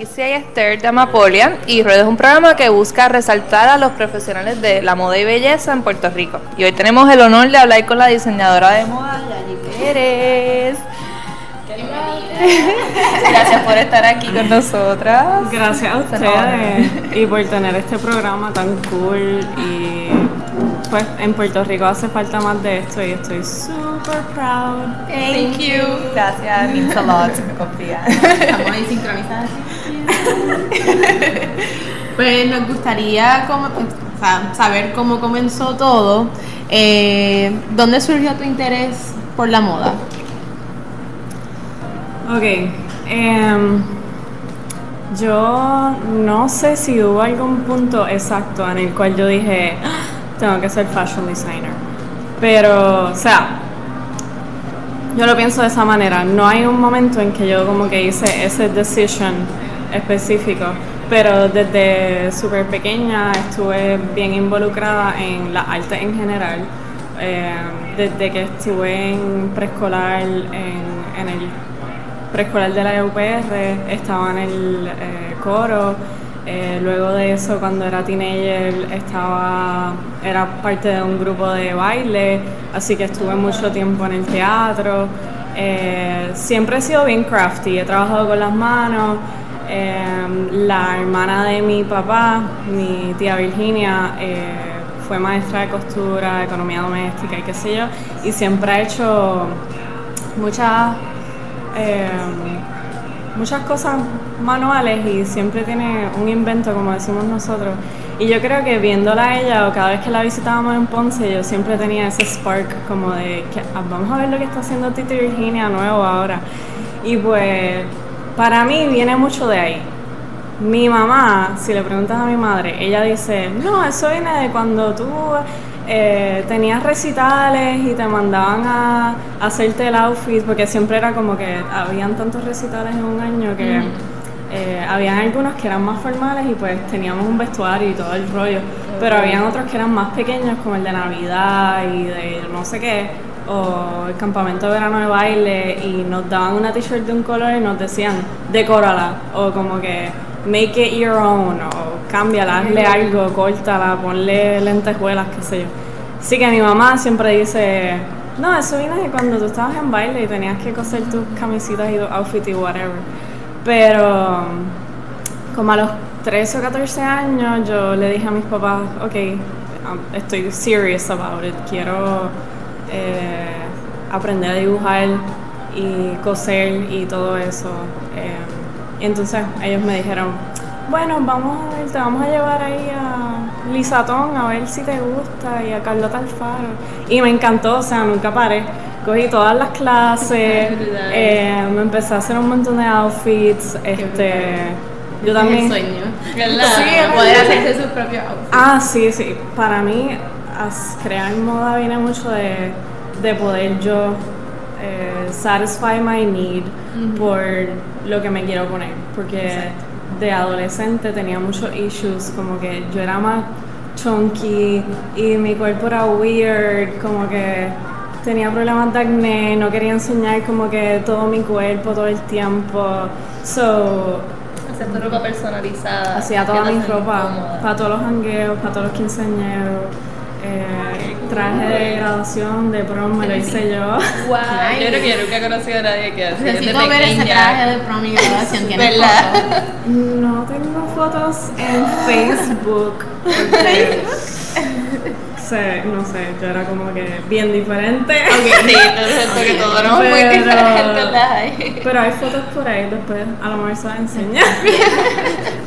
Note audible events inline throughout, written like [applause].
Patricia y Esther de Amapolia y Ruedo es un programa que busca resaltar a los profesionales de la moda y belleza en Puerto Rico. Y hoy tenemos el honor de hablar con la diseñadora de moda, Yayi Pérez. Gracias por estar aquí con nosotras. Gracias a ustedes y por tener este programa tan cool y pues en Puerto Rico hace falta más de esto y estoy super proud. Thank, you. Gracias, means a lot, me confía. Estamos ahí sincronizadas. [laughs] pues nos gustaría saber cómo comenzó todo. Eh, ¿Dónde surgió tu interés por la moda? Ok. em, yo no sé si hubo algún punto exacto en el cual yo dije, "Ah, tengo que ser fashion designer. Pero, o sea, yo lo pienso de esa manera. No hay un momento en que yo como que hice ese decision específico. Pero desde súper pequeña estuve bien involucrada en la arte en general. Eh, desde que estuve en preescolar, en, el preescolar de la UPR, estaba en el eh, coro. eh, luego de eso, cuando era teenager, estaba, era parte de un grupo de baile, así que estuve mucho tiempo en el teatro. Siempre he sido bien crafty, he trabajado con las manos. Eh, la hermana de mi papá, mi tía Virginia, eh, fue maestra de costura, economía doméstica y qué sé yo, y siempre ha hecho muchas eh, muchas cosas manuales y siempre tiene un invento, como decimos nosotros. Y yo creo que viéndola a ella o cada vez que la visitábamos en Ponce, yo siempre tenía ese spark como de ah, vamos a ver lo que está haciendo Titi Virginia nuevo ahora. Y pues para mí viene mucho de ahí. Mi mamá, si le preguntas a mi madre, ella dice, no, eso viene de cuando tú eh, tenías recitales y te mandaban a, a hacerte el outfit, porque siempre era como que habían tantos recitales en un año que eh, habían algunos que eran más formales y pues teníamos un vestuario y todo el rollo, pero habían otros que eran más pequeños, como el de Navidad y de no sé qué, o el campamento de verano de baile, y nos daban una t-shirt de un color y nos decían, decórala, o como que make it your own, o cámbiala, hazle algo, córtala, ponle lentejuelas, qué sé yo. Así que mi mamá siempre dice, no, eso viene de cuando tú estabas en baile y tenías que coser tus camisitas y tus outfits y whatever. Pero como a los 13 o 14 años yo le dije a mis papás, ok, um, estoy serious about it, quiero eh, aprender a dibujar y coser y todo eso. Eh, y entonces ellos me dijeron, bueno, vamos a ver, te vamos a llevar ahí a Lisatón a ver si te gusta y a Carlota Alfaro. Y me encantó, o sea, nunca paré. Cogí todas las clases, [laughs] eh, me empecé a hacer un montón de outfits, este, yo también... El sueño. Poder hacerse sus propios outfits. Ah, sí, sí. Para mí, crear moda viene mucho de, de poder yo eh, satisfy my need por lo que me quiero poner. Porque de adolescente tenía muchos issues, como que yo era más chunky y mi cuerpo era weird, como que tenía problemas de acné, no quería enseñar como que todo mi cuerpo todo el tiempo. So, Hacer tu ropa personalizada. Hacía toda mi ropa para todos los jangueos, para todos los quinceañeros. Eh, traje de graduación de prom me lo hice yo. Wow, yo creo que yo nunca he conocido a nadie que desde Necesito ver ese traje de prom y graduación. ¿Tienes ¿Verdad? fotos? No tengo fotos en Facebook. Sé, no sé, yo era como que bien diferente. [laughs] Sí, entonces que todo no muy Pero- diferente las hay. Pero hay fotos por ahí después, a lo mejor se las enseñar. [laughs]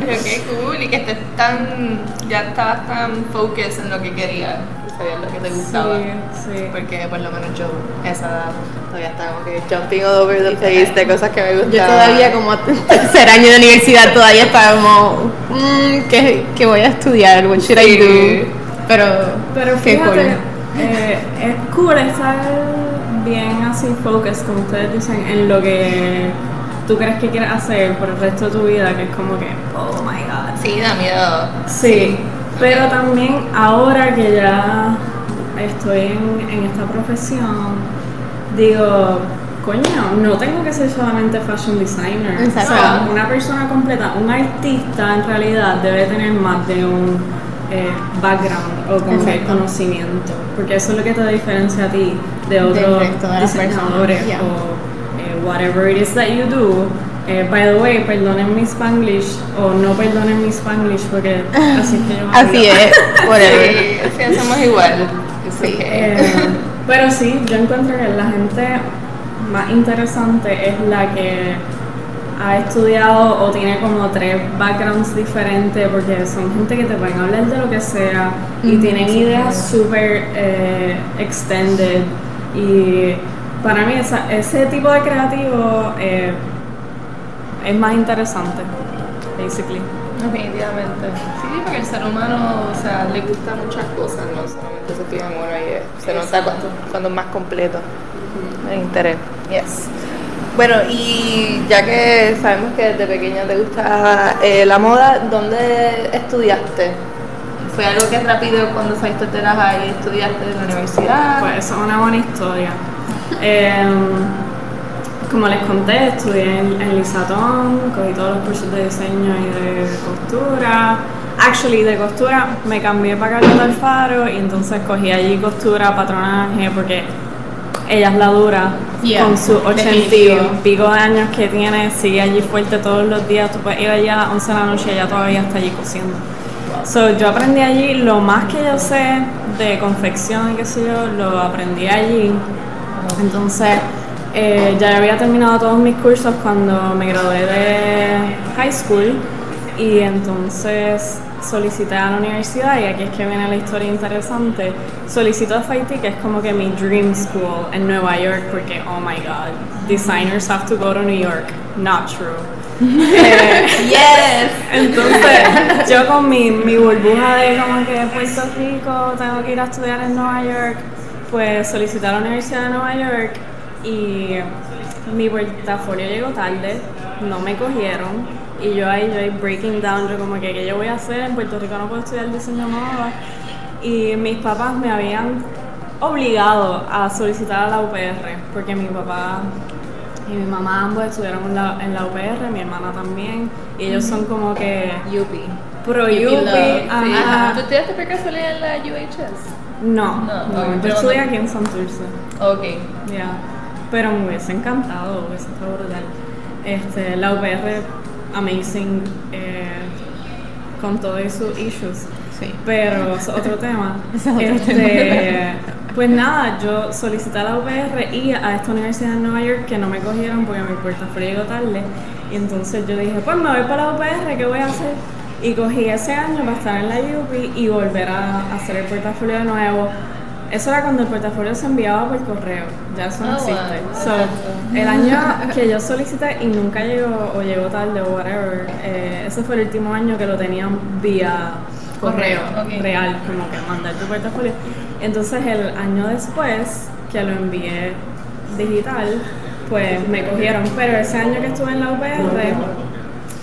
Pero qué cool y que estés tan, ya estabas tan focus en lo que querías, sabías lo que te gustaba. Sí, sí. Porque por lo menos yo, a esa edad, todavía estaba como que jumping all over the place de cosas que me gustaban. Yo todavía como [laughs] tercer año de universidad todavía estaba como, mm, ¿qué, qué voy a estudiar? What should I do? Pero, Pero qué fíjate, cool. eh, es cool estar bien así focus, como ustedes dicen, en lo que tú crees que quieres hacer por el resto de tu vida, que es como que, oh my god. Sí, da miedo. Sí, pero también ahora que ya estoy en, en esta profesión, digo, coño, no tengo que ser solamente fashion designer. Exacto. O sea, una persona completa, un artista en realidad debe tener más de un eh, background o como que conocimiento, porque eso es lo que te diferencia a ti de otros diseñadores yeah. o whatever it is that you do. Eh, by the way, perdonen mi spanglish o no perdonen mi spanglish porque así es que yo [laughs] me Así hablo. es, whatever. Sí, sí, hacemos igual. It's Sí. Eh, pero sí, yo encuentro que la gente más interesante es la que ha estudiado o tiene como tres backgrounds diferentes porque son gente que te pueden hablar de lo que sea y tienen ideas súper eh, extended y para mí esa- ese tipo de creativo eh, es más interesante, basically. Definitivamente. Sí, porque el ser humano, o sea, le gusta muchas cosas, no solamente se fija en uno y eh, se nota cuando, cuando es más completo el interés. Yes. Bueno, y ya que sabemos que desde pequeña te gusta eh, la moda, ¿dónde estudiaste? ¿Fue algo que rápido cuando saliste de la high estudiaste en la universidad? Pues eso es una buena historia. Em, como les conté, estudié en, en Lisatón, cogí todos los cursos de diseño y de costura. Actually, de costura me cambié para Carlota Alfaro y entonces cogí allí costura, patronaje, porque ella es la dura Yeah, con sus ochenta y definitivo. pico de años que tiene, sigue allí fuerte todos los días. Tú puedes ir allá a las 11 de la noche y ella todavía está allí cosiendo. So, yo aprendí allí, lo más que yo sé de confección y qué sé yo, lo aprendí allí. Entonces, eh, ya había terminado todos mis cursos cuando me gradué de high school y entonces solicité a la universidad y aquí es que viene la historia interesante. Solicito a FIT, que es como que mi dream school en Nueva York, porque, oh my god, designers have to go to New York. Not true. [laughs] Eh, Yes. entonces, [laughs] yo con mi, mi burbuja de como que Puerto Rico, tengo que ir a estudiar en Nueva York, pues solicité a la Universidad de Nueva York y mi portafolio llegó tarde, no me cogieron y yo ahí, yo ahí breaking down, yo como que, ¿qué yo voy a hacer? En Puerto Rico no puedo estudiar diseño moda. Y mis papás me habían obligado a solicitar a la UPR, porque mi papá y mi mamá ambos estudiaron en la, en la UPR, mi hermana también, y ellos son como que Yupi. pro Yupi Sí. ¿Tú estudiaste por casualidad en la UHS? No, No, no, yo estudié no- aquí en Santurce. Ok. Ya, pero me hubiese encantado, hubiese estado brutal. Este, la UPR, amazing, eh, con todos sus issues. Sí. Pero es otro tema. [laughs] Es otro Este, [laughs] Pues nada, yo solicité a la UPR y a esta universidad en Nueva York que no me cogieron porque mi portafolio llegó tarde. Y entonces yo dije, pues me voy para la UPR, ¿qué voy a hacer? Y cogí ese año para estar en la UP y volver a hacer el portafolio de nuevo. Eso era cuando el portafolio se enviaba por correo, ya eso no Oh, existe. wow. So, el año [laughs] que yo solicité y nunca llegó o llegó tarde o whatever, eh, ese fue el último año que lo tenían vía correo, real, como que mandar tu portafolio. Entonces el año después que lo envié digital, pues me cogieron. Pero ese año que estuve en la UPR,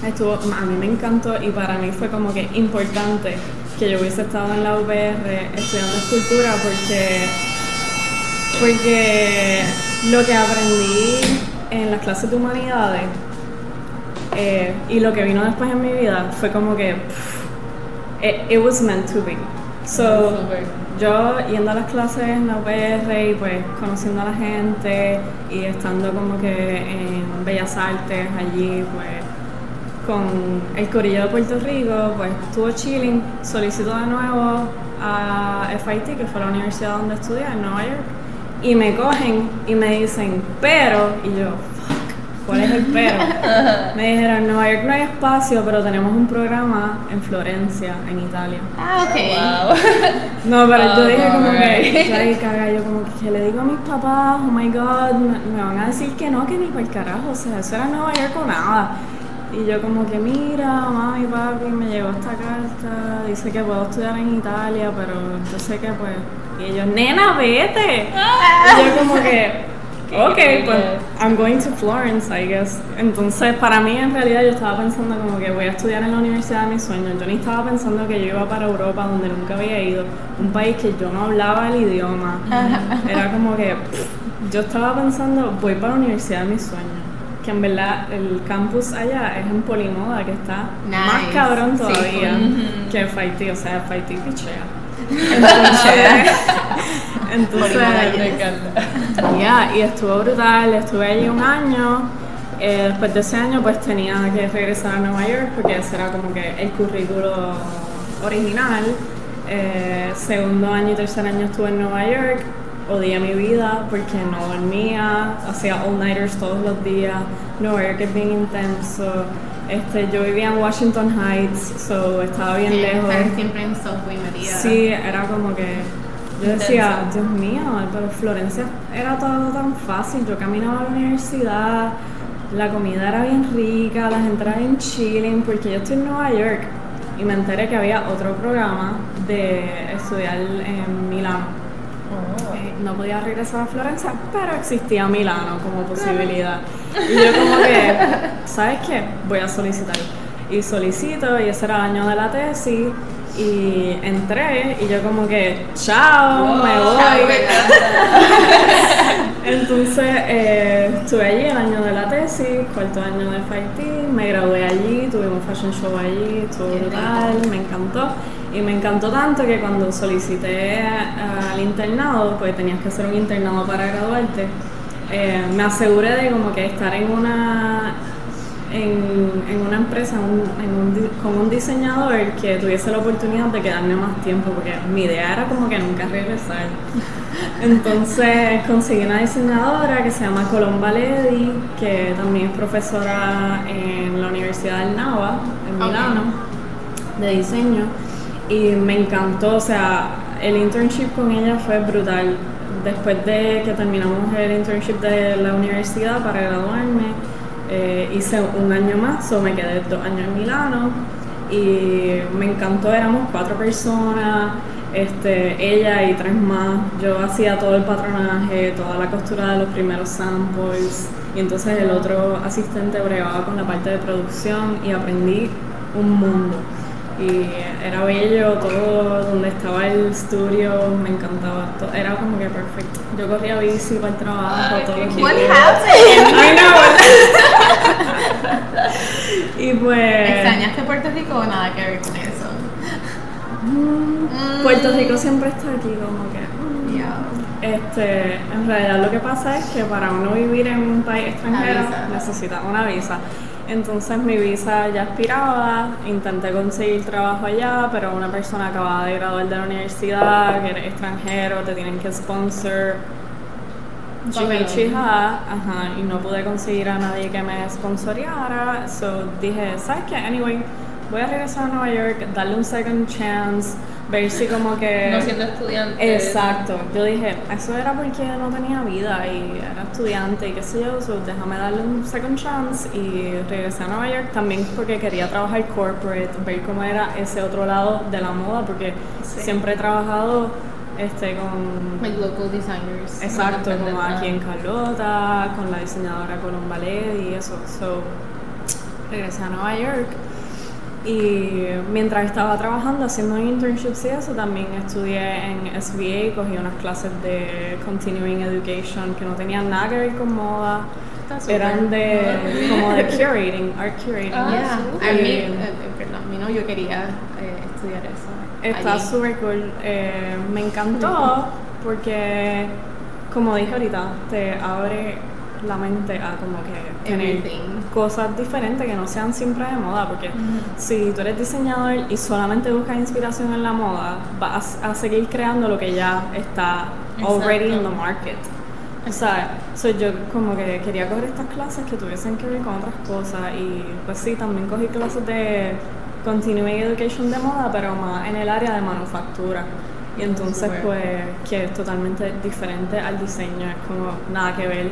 estuvo, a mí me encantó y para mí fue como que importante que yo hubiese estado en la UPR estudiando escultura porque porque lo que aprendí en las clases de humanidades eh, y lo que vino después en mi vida fue como que pff, it, it was meant to be. So, yo yendo a las clases en la UPR y pues conociendo a la gente y estando como que en Bellas Artes allí pues con el corillo de Puerto Rico pues estuvo chilling, solicito de nuevo a FIT que fue la universidad donde estudié en Nueva York y me cogen y me dicen pero y yo fuck ¿cuál es el pero? [laughs] me dijeron en Nueva York no hay espacio pero tenemos un programa en Florencia en Italia Ah, ok. Wow. [laughs] no, pero yo Oh, dije como que, yo [laughs] caga, yo como que, ¿qué le digo a mis papás, oh my god, me, me van a decir que no, que ni por el carajo, o sea, eso era Nueva York o nada. Y yo como que, mira, mami, papi, me llegó esta carta, dice que puedo estudiar en Italia, pero yo sé que pues, y ellos, nena, vete. Y yo como que, [laughs] ok, pues, I'm going to Florence, I guess. Entonces, para mí, en realidad, yo estaba pensando como que voy a estudiar en la universidad de mis sueños. Yo ni estaba pensando que yo iba para Europa, donde nunca había ido, un país que yo no hablaba el idioma. Era como que, pff, yo estaba pensando, voy para la universidad de mis sueños. Que en verdad el campus allá es en Polimoda, que está más Nice. cabrón Sí. todavía Ujú. que Fighty, o sea, Fighty pichea. [laughs] Entonces, [laughs] entonces Me encanta. ya, y estuvo brutal, estuve allí un año. eh, después de ese año, pues tenía que regresar a Nueva York porque ese era como que el currículo original. Eh, segundo año y tercer año estuve en Nueva York. Odié mi vida porque no dormía, hacía all-nighters todos los días. Nueva York es bien intenso. Este, yo vivía en Washington Heights, so estaba bien Sí, lejos. estar siempre en subway metida. Sí, era como que yo decía, Dios mío, pero Florencia era todo tan fácil. Yo caminaba a la universidad, la comida era bien rica, la gente era bien chilling, porque yo estoy en Nueva York y me enteré que había otro programa de estudiar en Milano. No podía regresar a Florencia, pero existía Milano como posibilidad. Y yo como que, [laughs] ¿sabes qué? Voy a solicitar. Y solicito, y ese era el año de la tesis, y entré, y yo como que, chao, me voy. [laughs] Entonces eh, estuve allí el año de la tesis, cuarto año de FIT, me gradué allí, tuvimos fashion show allí, estuvo brutal, me encantó. Y me encantó tanto que cuando solicité al internado, pues tenías que hacer un internado para graduarte, eh, me aseguré de como que estar en una en, en una empresa un- en un di- con un diseñador que tuviese la oportunidad de quedarme más tiempo, porque mi idea era como que nunca regresar. [laughs] Entonces conseguí una diseñadora que se llama Colomba Ledi, que también es profesora en la Universidad del Nava, en. Milano, de diseño. Y me encantó, o sea, el internship con ella fue brutal. Después de que terminamos el internship de la universidad para graduarme, eh, hice un año más, o me quedé dos años en Milano y me encantó, éramos cuatro personas, este, ella y tres más. Yo hacía todo el patronaje, toda la costura de los primeros samples y entonces el otro asistente bregaba con la parte de producción y aprendí un mundo. Y era bello, todo donde estaba el estudio, me encantaba. to- Era como que perfecto. Yo corría bici para el trabajo, los cute. What happened? I know. [laughs] [laughs] y pues. ¿Extrañaste Puerto Rico o nada que ver con eso? mm, Puerto Rico siempre está aquí, como que. mm. Yeah. Este, en realidad lo que pasa es que para uno vivir en un país extranjero visa. necesita una visa. Entonces mi visa ya expiraba, intenté conseguir trabajo allá, pero una persona acababa de graduar de la universidad, que eres extranjero, te tienen que sponsor. Papelón. Chija, ajá, y no pude conseguir a nadie que me sponsoreara, so dije, ¿sabes qué? Anyway, voy a regresar a Nueva York, darle un second chance, ver si como que... No siendo estudiante. Exacto, yo dije, eso era porque no tenía vida y era estudiante y qué sé yo, so déjame darle un second chance y regresé a Nueva York también porque quería trabajar corporate, ver cómo era ese otro lado de la moda, porque Sí. siempre he trabajado este con... Like local designers. Exacto, como aquí en Carlota, con la diseñadora Colomba Led y eso. So, regresé a Nueva York y mientras estaba trabajando haciendo internships y eso, también estudié en SBA, cogí unas clases de Continuing Education que no tenían nada que ver con moda, eran de como de curating, art curating. Ah, Yeah. mí, Y- eh, perdón, mi novio quería eh, estudiar eso. Está súper cool. Eh, me encantó porque, como dije ahorita, te abre la mente a como que tener Everything. cosas diferentes que no sean siempre de moda. Porque si tú eres diseñador y solamente buscas inspiración en la moda, vas a seguir creando lo que ya está already in the market. O sea, so yo como que quería coger estas clases que tuviesen que ver con otras cosas y pues sí, también cogí clases de Continuing Education de moda, pero más en el área de manufactura. Y entonces pues que es totalmente diferente al diseño, es como nada que ver.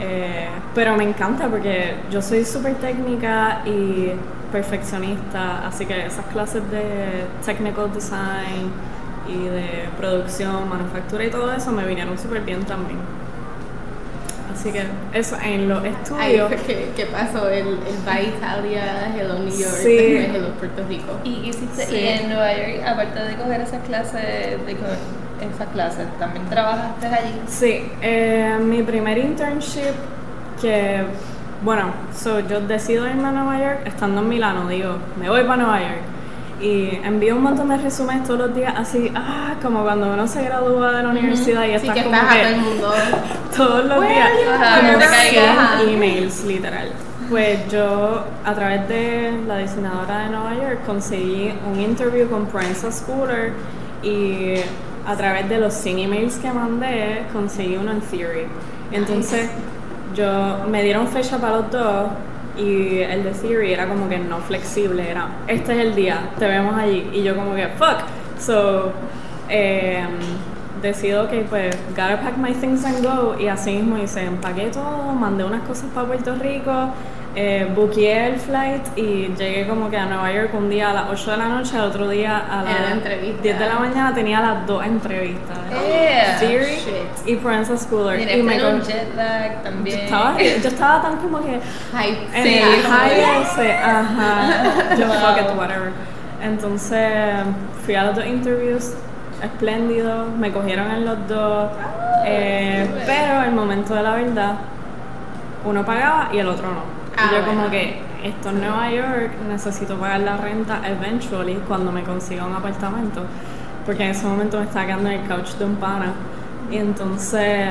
Eh, pero me encanta porque yo soy súper técnica y perfeccionista, así que esas clases de technical design y de producción, manufactura y todo eso me vinieron súper bien también. Así que eso en los estudios. que, que pasó el, el Bye Italia, Hello New York, Sí. [laughs] Hello Puerto Rico. Y hiciste, Sí. y en Nueva York, aparte de coger esas clases, de coger esas clases, también trabajaste allí. Sí, eh, mi primer internship que, bueno, so, yo decido irme a Nueva York estando en Milano, digo, me voy para Nueva York. Y envío un montón de resúmenes todos los días, así, ah, como cuando uno se gradúa de la universidad y Sí, estás que como estás que todo el mundo. [laughs] todos los días? Ajá, como que te caiga. 100 emails, literal. Pues yo, a través de la diseñadora de Nueva York, conseguí un interview con Princess Scooter y a través de los 100 emails que mandé, conseguí uno en Theory. Entonces, yo me dieron fecha para los dos y el de Theory era como que no flexible, era este es el día, te vemos allí. Y yo como que, fuck. So, eh, decido que pues, gotta pack my things and go. Y así mismo hice, empaqué todo, mandé unas cosas para Puerto Rico, eh, buqueé el flight y llegué como que a Nueva York un día a las 8 de la noche, al otro día a la las entrevista. 10 de la mañana tenía las dos entrevistas. Yeah. Theory shit. y Princess Schooler. Mira, y me este era un co- jet lag también. yo estaba, yo estaba tan como que Hype. en Sí, el high ese, ajá, [laughs] yo fuck it, whatever. Entonces fui a los dos interviews, espléndido, me cogieron en los dos, eh, bueno. pero el momento de la verdad, uno pagaba y el otro no. Ah, y yo como bueno. que, esto es Nueva York, necesito pagar la renta eventually cuando me consiga un apartamento, porque en ese momento me estaba quedando en el couch de un pana. Y entonces,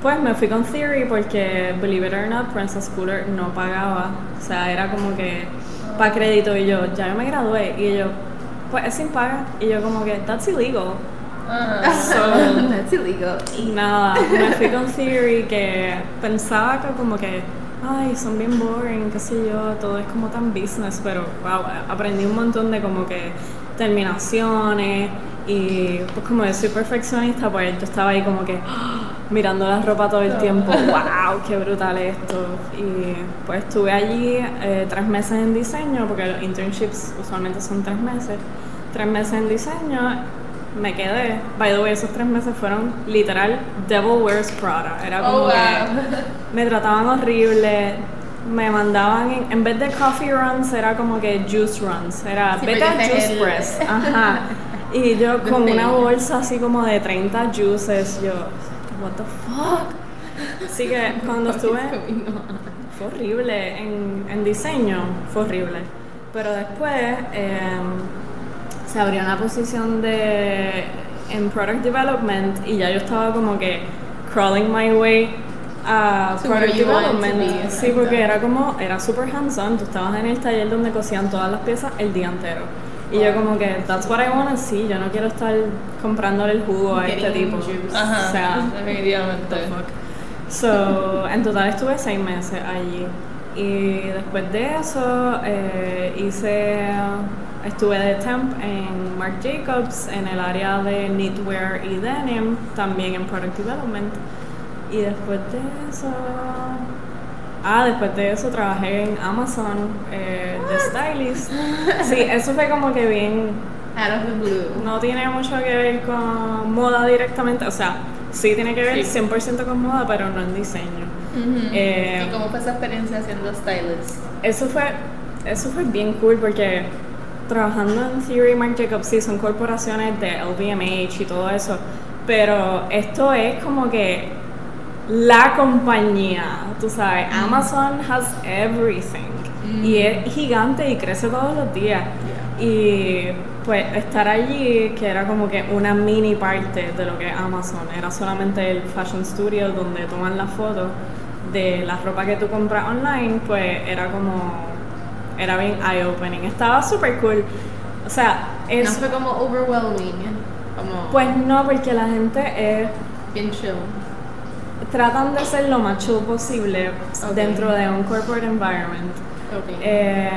pues me fui con Theory porque, believe it or not, Princess Schooler no pagaba. O sea, era como que para crédito y yo, ya yo me gradué. Y yo, pues es sin paga. Y yo como que, that's illegal. Ajá. So, [laughs] That's illegal. y nada, me fui con Theory que pensaba que como que, ay, son bien boring, qué sé yo, todo es como tan business, pero wow, aprendí un montón de como que terminaciones y pues como yo soy perfeccionista, pues yo estaba ahí como que mirando la ropa todo el tiempo, [laughs] wow, qué brutal esto. Y pues estuve allí eh, tres meses en diseño, porque los internships usualmente son tres meses, tres meses en diseño me quedé. By the way, esos tres meses fueron literal Devil Wears Prada. Era como Oh, wow. que [laughs] me trataban horrible. Me mandaban, en, en vez de coffee runs, era como que juice runs. Era Sí, vete a porque ese es juice press. [laughs] Ajá. Y yo con una bolsa así como de 30 juices, yo, what the fuck. Así que [laughs] cuando estuve fue horrible en, en diseño, fue horrible. Pero después em, se abrió una posición de en product development y ya yo estaba como que crawling my way a where product development. be, sí, porque era como, era super hands-on, tú estabas en el taller donde cosían todas las piezas el día entero. Y yo como que, that's what I wanna see, yo no quiero estar comprándole el jugo a este tipo. juice. Ajá. O sea, definitivamente. So, en total estuve seis meses allí. Y después de eso eh, hice, estuve de temp en Marc Jacobs en el área de knitwear y denim, también en product development. Y después de eso, ah, después de eso trabajé en Amazon eh, de stylist. [laughs] Sí, eso fue como que bien Out of the blue. no tiene mucho que ver con moda directamente, o sea, sí tiene que ver Sí. 100% con moda, pero no en diseño. Ujú. Eh, ¿Y cómo fue esa experiencia siendo stylist? Eso fue, eso fue bien cool porque trabajando en Theory Marc Jacobs sí son corporaciones de LVMH y todo eso, pero esto es como que la compañía, tú sabes, Amazon has everything. Y es gigante y crece todos los días. Y pues estar allí, que era como que una mini parte de lo que es Amazon, era solamente el fashion studio donde toman las fotos de la ropa que tú compras online, pues era como, era bien eye-opening, estaba súper cool. O sea, No es, fue como overwhelming. Como pues no, porque la gente es, bien chill. tratan de ser lo más chill posible Ok. dentro de un corporate environment. Ok. Eh,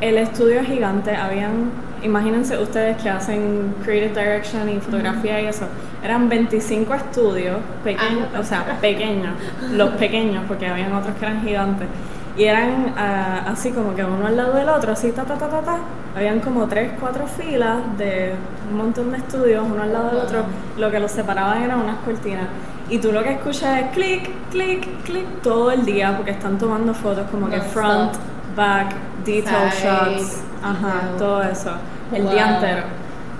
el estudio es gigante, habían, imagínense ustedes que hacen creative direction y fotografía y eso, eran 25 estudios pequeños, Ah. o sea, pequeños, los pequeños, porque habían otros que eran gigantes. Y eran ah, así como que uno al lado del otro, así ta ta ta ta ta. Habían como tres, cuatro filas de un montón de estudios, uno al lado del otro. Lo que los separaban eran unas cortinas. Y tú lo que escuchas es clic, clic, clic todo el día porque están tomando fotos como que front, back, detail Side, shots, ajá, todo eso. El Wow. día entero.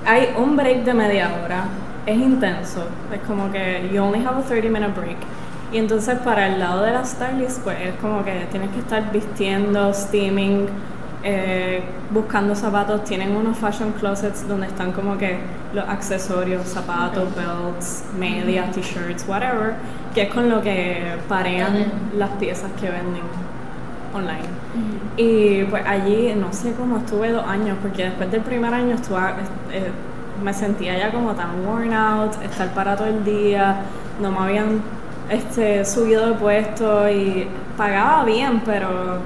Hay un break de media hora, es intenso, es como que you only have a 30 minute break. Y entonces para el lado de las stylists, pues es como que tienes que estar vistiendo, steaming, eh, buscando zapatos. Tienen unos fashion closets donde están como que los accesorios, zapatos, belts, medias, t-shirts, whatever, que es con lo que parean las piezas que venden online. Y pues allí, no sé cómo estuve dos años, porque después del primer año estuve, eh, me sentía ya como tan worn out, estar para todo el día, no me habían este, subido de puesto y pagaba bien, pero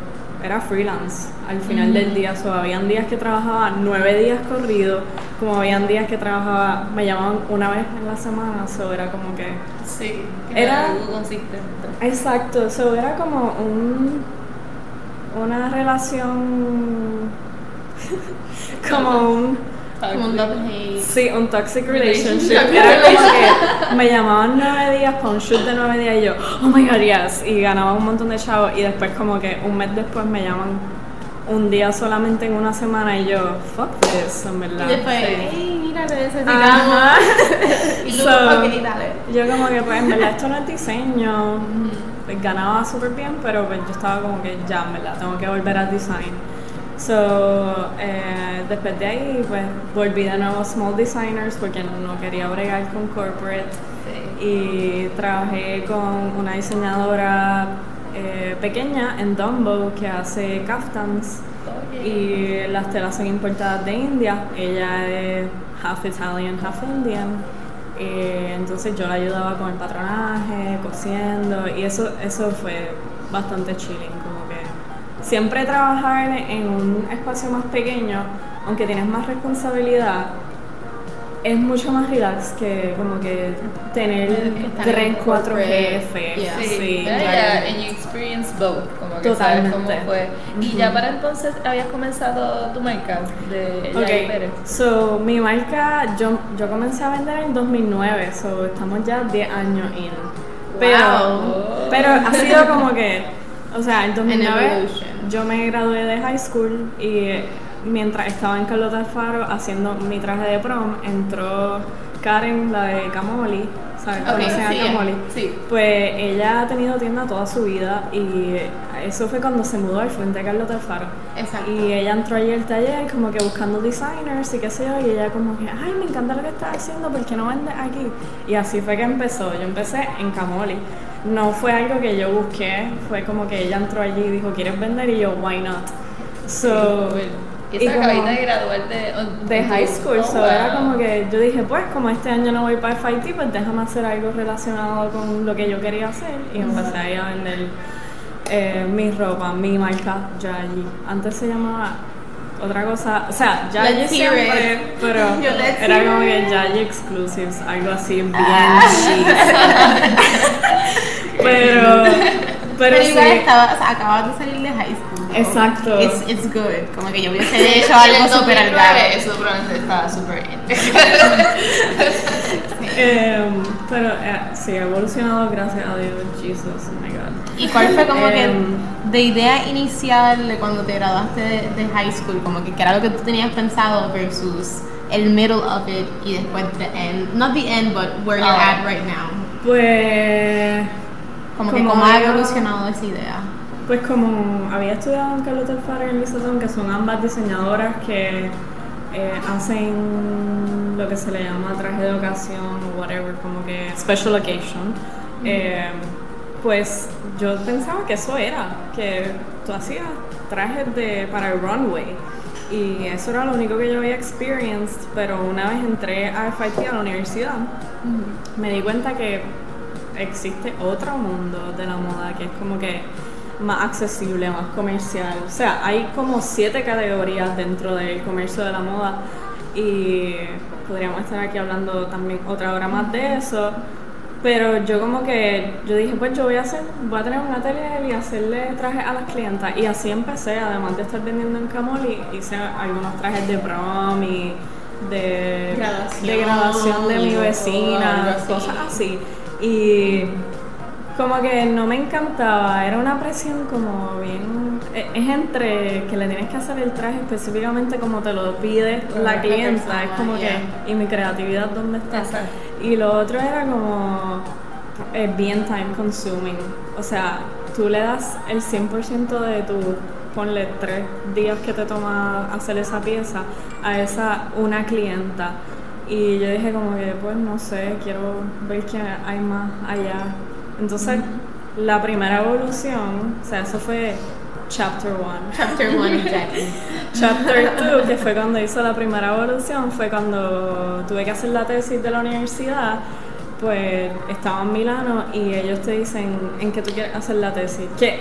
era freelance al final del día. So, habían días que trabajaba nueve días corridos, como habían días que trabajaba, me llamaban una vez en la semana, so era como que Sí, Era- algo consistente. Exacto, eso era como un una relación [laughs] como [laughs] un Como un hate. sí, un toxic relationship. Relationship. Era como que me llamaban nueve días para un shoot de nueve días y yo, oh my god, yes, y ganaba un montón de chavos y después como que un mes después me llaman un día solamente en una semana y yo, fuck this, en verdad. Y después, Sí. hey, mira, te necesitamos. [laughs] Y tú, So, dale. Yo como que pues en verdad esto no es diseño, pues, ganaba súper bien, pero pues yo estaba como que ya en verdad tengo que volver al design. So, eh, después de ahí pues volví de nuevo a Small Designers porque no quería bregar con corporate. Y trabajé con una diseñadora eh, pequeña en Dumbo que hace kaftans y las telas son importadas de India. Ella es half Italian, half Indian. Entonces yo la ayudaba con el patronaje, cosiendo. Y eso, eso fue bastante chilling, siempre trabajar en un espacio más pequeño, aunque tienes más responsabilidad, es mucho más relax que como que tener tres, cuatro jefes. yeah. Sí, sí, claro. and you experience both, como que sabes cómo Totalmente. fue. Y ya para entonces habías comenzado tu marca de Yair Pérez. So mi marca, yo, yo comencé a vender en 2009, so estamos ya 10 años in. Pero, Wow. pero ha sido como que, o sea, en 2009 evolution. Yo me gradué de high school y mientras estaba en Carlota Alfaro haciendo mi traje de prom, entró Karen, la de Camoli, ¿sabes? Ok, ¿Conocen a sí, Camoli? sí. Pues ella ha tenido tienda toda su vida y eso fue cuando se mudó al frente de Carlota Alfaro. Exacto. Y ella entró allí al taller como que buscando designers y qué sé yo, y ella como que, ay, me encanta lo que estás haciendo, ¿por qué no vendes aquí? Y así fue que empezó, yo empecé en Camoli. No fue algo que yo busqué, fue como que ella entró allí y dijo, ¿quieres vender? Y yo, why not? So, Y esa acabita de graduar de, de high school, Oh, so era como que yo dije, pues como este año no voy para FIT, pues déjame hacer algo relacionado con lo que yo quería hacer y empecé ahí a vender eh, mi ropa, mi marca Yayi. Antes se llamaba otra cosa, o sea, Yayi siempre, it. pero [laughs] era como que. Yayi Exclusives, algo así bien Ah. [laughs] [laughs] pero, pero Pero sí. igual estaba, o sea, acababas de salir de high school. ¿no? Exacto. It's, it's good. Como que yo hubiese hecho algo súper 2009 algaro. Eso probablemente estaba súper in. [laughs] [laughs] Em, pero eh, sí, ha evolucionado gracias a Dios, Jesus, oh my God. ¿Y cuál fue como que Em, de idea inicial de cuando te graduaste de, de high school? Como que, que era lo que tú tenías pensado versus el middle of it y después the end. Not the end, but where you're Ah. at right now. Pues, Como, que cómo ha evolucionado esa idea. pues como había estudiado en Carlota Alfaro y en Lisatón, que son ambas diseñadoras que eh, hacen lo que se le llama traje de ocasión o whatever, como que special occasion, eh, pues yo pensaba que eso era, que tú hacías trajes de, para el runway. Y eso era lo único que yo había experienced, pero una vez entré a FIT a la universidad, me di cuenta que existe otro mundo de la moda que es como que más accesible, más comercial. O sea, hay como siete categorías dentro del comercio de la moda y podríamos estar aquí hablando también otra hora más de eso. Pero yo como que, yo dije, pues yo voy a hacer, voy a tener un atelier y hacerle trajes a las clientas. Y así empecé, además de estar vendiendo en Camoli, hice algunos trajes de prom y de Graduación, de, graduación de mi vecina, cosas así. Y como que no me encantaba, era una presión como bien... e- Es entre que le tienes que hacer el traje específicamente como te lo pide la clienta, persona, es como yeah. que... ¿Y mi creatividad dónde está? Exacto. Y lo otro era como eh, bien time consuming. O sea, tú le das el 100% de tu, ponle tres días que te toma hacer esa pieza a esa una clienta. Y yo dije como que, pues no sé, quiero ver qué hay más allá. Entonces, la primera evolución, o sea, eso fue chapter one. Chapter 1, [laughs] exactly. Chapter 2, que fue cuando hizo la primera evolución, fue cuando tuve que hacer la tesis de la universidad, pues estaba en Milano y ellos te dicen en qué tú quieres hacer la tesis, que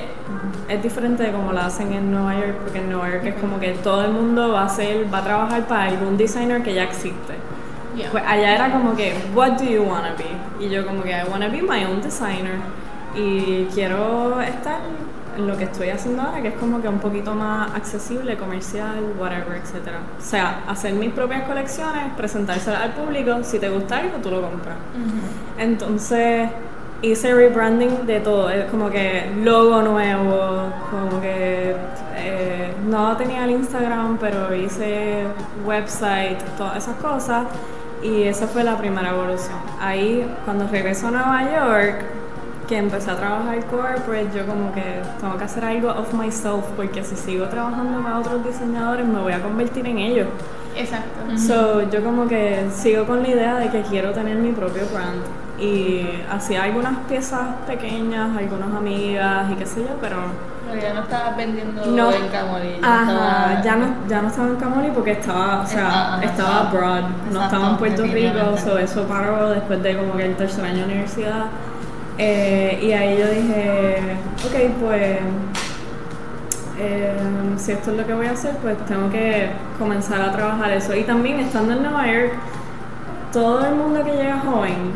es diferente de como la hacen en Nueva York, porque en Nueva York es como que todo el mundo va a hacer, va a trabajar para algún designer que ya existe. Yeah. Pues allá era como que, what do you wanna be? Y yo como que, I wanna be my own designer. Y quiero estar en lo que estoy haciendo ahora, que es como que un poquito más accesible, comercial, whatever, etc. O sea, hacer mis propias colecciones, presentárselas al público, si te gusta algo, tú lo compras. Entonces hice rebranding de todo, es como que logo nuevo, como que eh, no tenía el Instagram, pero hice website, todas esas cosas. Y esa fue la primera evolución. Ahí, cuando regreso a Nueva York, que empecé a trabajar corporate, yo como que tengo que hacer algo of myself, porque si sigo trabajando para otros diseñadores, me voy a convertir en ellos. Exacto. So, yo como que sigo con la idea de que quiero tener mi propio brand y hacía algunas piezas pequeñas, algunas amigas y qué sé yo, pero Pero ya no estabas vendiendo no, en Camoli. ajá, ya no, ya no estaba en Camoli porque estaba, o sea, Estaba- ajá, estaba estaba- abroad, no estaba en Puerto Rico, so eso paró después de como que el tercer año de universidad Eh, y ahí yo dije, ok, pues eh, si esto es lo que voy a hacer, pues tengo que comenzar a trabajar eso. Y también estando en Nueva York, todo el mundo que llega joven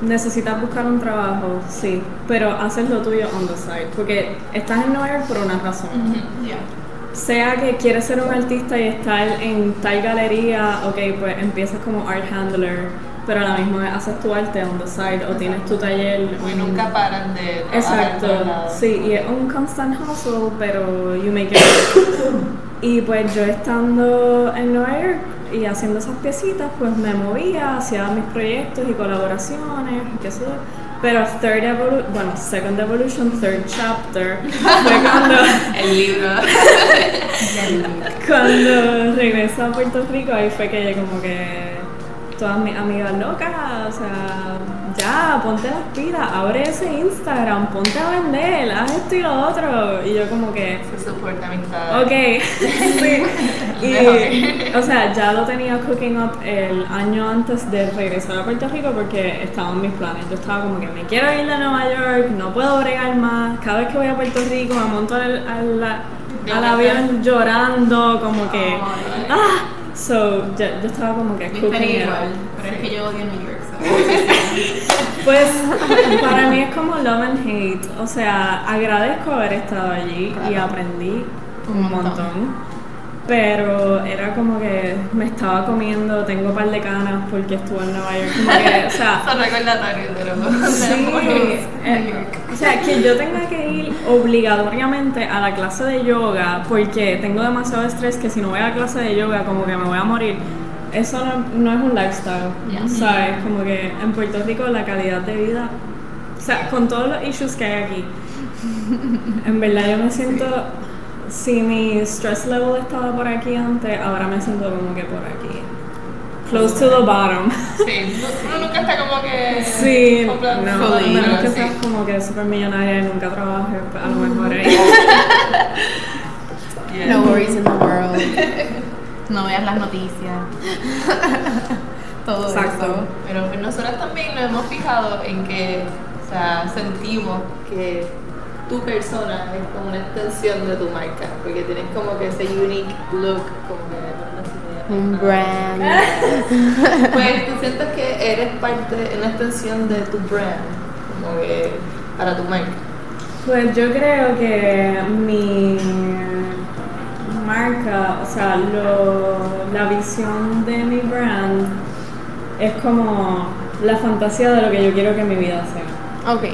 necesita buscar un trabajo, sí, pero haces lo tuyo on the side, porque estás en Nueva York por una razón. Yeah. Sea que quieres ser un artista y estar en tal galería, ok, pues empiezas como art handler, pero a la misma vez haces tu arte on the side o tienes tu taller. Y un- nunca paran de Exacto, sí, y es un constant hustle, pero you make it. [coughs] Y pues yo estando en Nueva York y haciendo esas piecitas, pues me movía, hacía mis proyectos y colaboraciones, y qué sé yo. Pero Third Evolution, bueno, Second Evolution, Third Chapter, fue [laughs] cuando, El libro. [laughs] cuando regresé a Puerto Rico, ahí fue que como que todas mis amigas locas, o sea, ponte las pilas, abre ese Instagram, ponte a vender, haz esto y lo otro. Y yo como que, Se soporta amistad. ok, [laughs] sí. [laughs] Y, o sea, ya lo tenía cooking up el año antes de regresar a Puerto Rico porque estaban mis planes. Yo estaba como que me quiero ir de Nueva York, no puedo bregar más. Cada vez que voy a Puerto Rico me monto al, al, al avión llorando, como que, ah. So, yo, yo estaba como que cooking igual, pero es que yo odio New York. so. [laughs] Pues para mí es como love and hate. O sea, agradezco haber estado allí y aprendí un montón. montón. Pero era como que me estaba comiendo, tengo un par de canas porque estuve en Nueva York. Como que, o sea, [laughs] Son recordatorios de los Sí, [laughs] eh, o sea, que yo tenga que ir obligatoriamente a la clase de yoga porque tengo demasiado estrés que si no voy a la clase de yoga como que me voy a morir. Eso no, no es un lifestyle, Ya. ¿sabes? Como que en Puerto Rico la calidad de vida, o sea, con todos los issues que hay aquí, en verdad yo me siento, si mi stress level estaba por aquí antes, ahora me siento como que por aquí. Close to the bottom. Sí, uno nunca está como que. Sí, no, a menos que seas como que súper millonaria y nunca trabajes, pues, a lo mejor ahí. [laughs] Yeah. No worries in the world. [laughs] No veas las noticias. [laughs] Todo Exacto. eso. Pero pues nosotros también nos hemos fijado en que, o sea, sentimos que tu persona es como una extensión de tu marca, porque tienes como que ese unique look, como que no sé, Un brand. [laughs] Pues tú sientes que eres parte, una extensión de tu brand, como que para tu marca. Pues yo creo que mi marca, o sea, lo, la visión de mi brand es como la fantasía de lo que yo quiero que mi vida sea. Ok.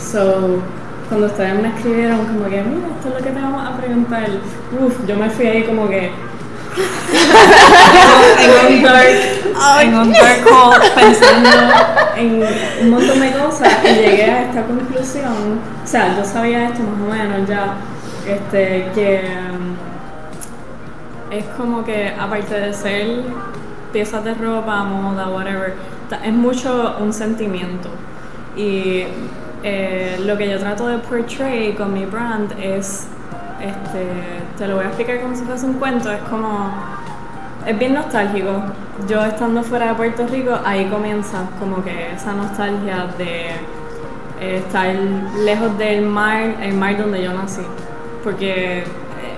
So, cuando ustedes me escribieron como que, mira, esto es lo que te vamos a preguntar, uff, yo me fui ahí como que [laughs] en un dark, en un dark hole pensando en un montón de cosas y llegué a esta conclusión, o sea, yo sabía esto más o menos ya, este, que um, es como que aparte de ser piezas de ropa, moda, whatever, es mucho un sentimiento y eh, lo que yo trato de portray con mi brand es, este, te lo voy a explicar como si fuese un cuento, es como, es bien nostálgico. Yo estando fuera de Puerto Rico, ahí comienza como que esa nostalgia de eh, estar lejos del mar, el mar donde yo nací. Porque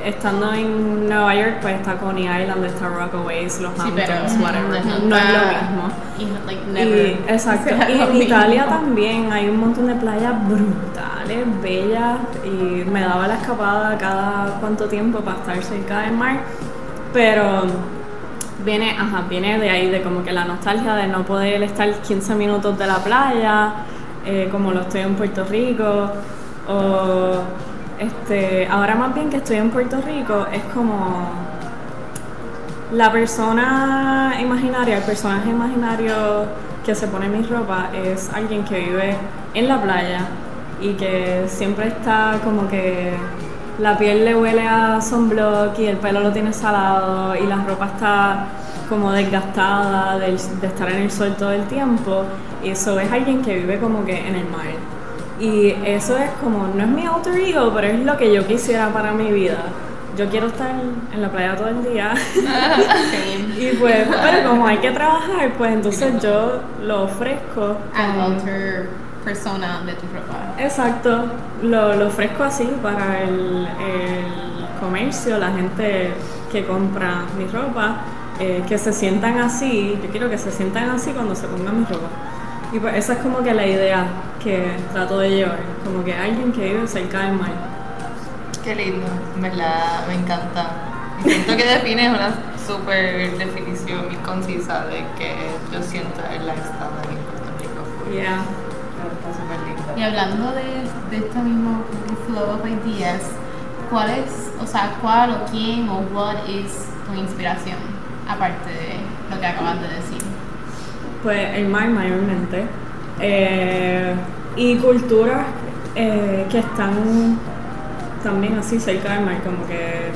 estando en Nueva York, pues está Coney Island, está Rockaways, los Sí, Hamptons, whatever. no, No es lo mismo. y like, Y, never. exacto. [laughs] será Y en Italia mismo. también hay un montón de playas brutales, bellas, y me daba la escapada cada cuánto tiempo para estar cerca del mar. Pero viene, ajá, viene de ahí, de como que la nostalgia de no poder estar 15 minutos de la playa, eh, como lo estoy en Puerto Rico, o este, ahora más bien que estoy en Puerto Rico, es como la persona imaginaria, el personaje imaginario que se pone en mi ropa es alguien que vive en la playa y que siempre está como que la piel le huele a sunblock y el pelo lo tiene salado y la ropa está como desgastada del- de, estar en el sol todo el tiempo y eso es alguien que vive como que en el mar. Y eso es como, no es mi alter ego, pero es lo que yo quisiera para mi vida. Yo quiero estar en la playa todo el día. Same. [laughs] y pues, pero como hay que trabajar, pues entonces yo lo ofrezco. Con- alter persona de tu ropa. Exacto, lo, lo ofrezco así para el, el comercio, la gente que compra mi ropa, eh, que se sientan así, yo quiero que se sientan así cuando se pongan mi ropa. Y pues esa es como que la idea que trato de llevar, como que alguien que vive cerca del mar. Qué lindo, verdad, me encanta. Y siento que defines una super definición muy concisa de que yo siento el lifestyle en Puerto Rico. Yeah. Está súper lindo. Y hablando de, de este mismo flow of ideas, ¿cuál es, o sea, cuál o quién o what is tu inspiración? Aparte de lo que acabas de decir. Pues el mar mayormente. Eh, y culturas eh, que están también así cerca del mar, como que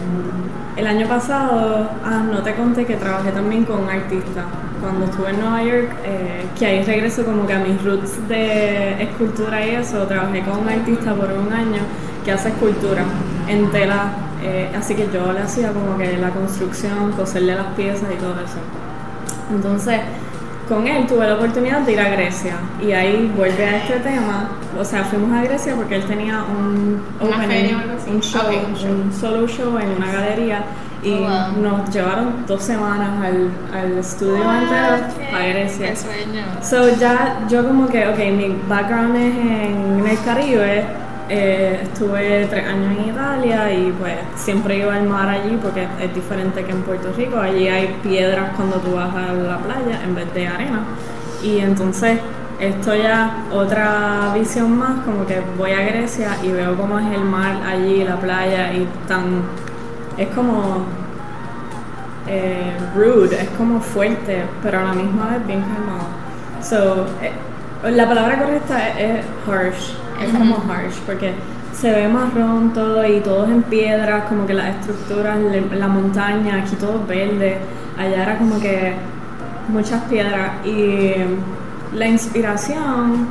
el año pasado, ah, no te conté que trabajé también con artistas. Cuando estuve en Nueva York, eh, que ahí regreso como que a mis roots de escultura y eso, trabajé con un artista por un año que hace escultura en tela, eh, así que yo le hacía como que la construcción, coserle las piezas y todo eso. Entonces, con él tuve la oportunidad de ir a Grecia y ahí vuelve a este tema. O sea, fuimos a Grecia porque él tenía un un show, un show. un solo show en una galería y Oh, wow. nos llevaron dos semanas al, al estudio entero a Grecia. Qué sueño. So ya yo como que, ok, mi background es en, el Caribe, eh, estuve tres años en Italia y pues siempre iba al mar allí porque es diferente que en Puerto Rico, allí hay piedras cuando tú vas a la playa en vez de arena. Y entonces esto ya otra visión más, como que voy a Grecia y veo cómo es el mar allí, la playa y tan... es como eh, rude, es como fuerte, pero a la misma vez bien calmado. So, eh, la palabra correcta es, es harsh, es como harsh, porque se ve marrón todo y todo es en piedras, como que las estructuras, la montaña, aquí todo verde, allá era como que muchas piedras. Y la inspiración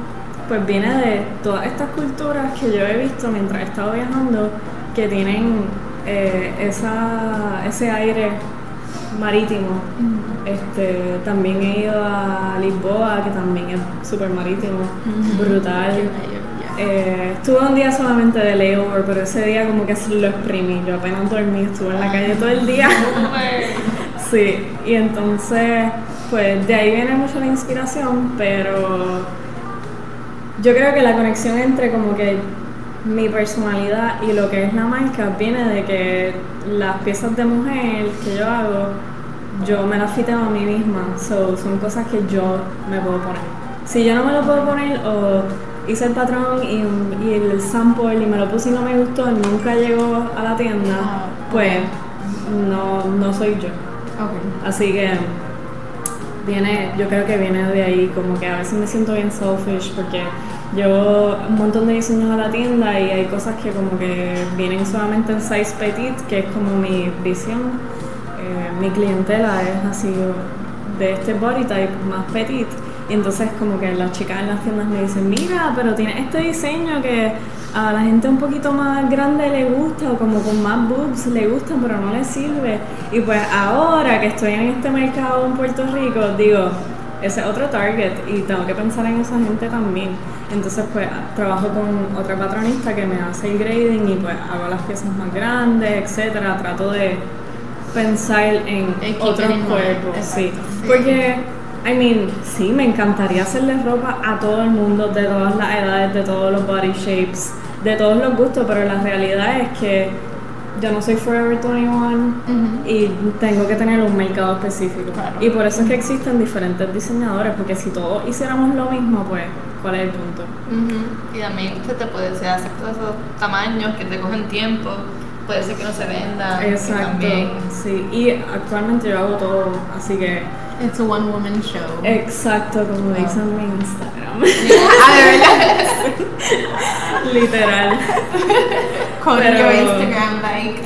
pues viene de todas estas culturas que yo he visto mientras he estado viajando que tienen eh, esa, ese aire marítimo. Este, también he ido a Lisboa, que también es súper marítimo, brutal. Eh, estuve un día solamente de layover, pero ese día como que lo exprimí. Yo apenas dormí, estuve en la calle todo el día. [laughs] Sí, y entonces, pues de ahí viene mucho la inspiración, pero yo creo que la conexión entre como que mi personalidad y lo que es la marca viene de que las piezas de mujer que yo hago, yo me las fiteo a mí misma, so, son cosas que yo me puedo poner. Si yo no me lo puedo poner o hice el patrón y, y el sample y me lo puse y no me gustó, nunca llegó a la tienda, Ah, pues no, no soy yo. Así que viene, yo creo que viene de ahí, como que a veces me siento bien selfish porque llevo un montón de diseños a la tienda y hay cosas que como que vienen solamente en size petit, que es como mi visión. Eh, mi clientela es así de este body type más petit. Y entonces como que las chicas en las tiendas me dicen, mira, pero tiene este diseño que a la gente un poquito más grande le gusta o como con más boobs le gusta, pero no le sirve. Y pues ahora que estoy en este mercado en Puerto Rico, digo, ese es otro target y tengo que pensar en esa gente también. Entonces pues trabajo con otra patronista que me hace el grading y pues hago las piezas más grandes, etcétera. Trato de pensar en otros cuerpos, sí. sí. Porque, I mean, sí, me encantaría hacerle ropa a todo el mundo, de todas las edades, de todos los body shapes, de todos los gustos, pero la realidad es que yo no soy Forever 21 Ujú. y tengo que tener un mercado específico. Claro. Y por eso es que existen diferentes diseñadores, porque si todos hiciéramos lo mismo, pues, ¿cuál es el punto? Ujú. Y también se te puede hacer todos esos tamaños que te cogen tiempo, puede ser que no se vendan. que Exacto, También. sí. Y actualmente yo hago todo, así que, It's a one woman show. exacto, como dicen en mi Instagram. ah, de verdad. [laughs] Literal. Con Pero- your Instagram, like.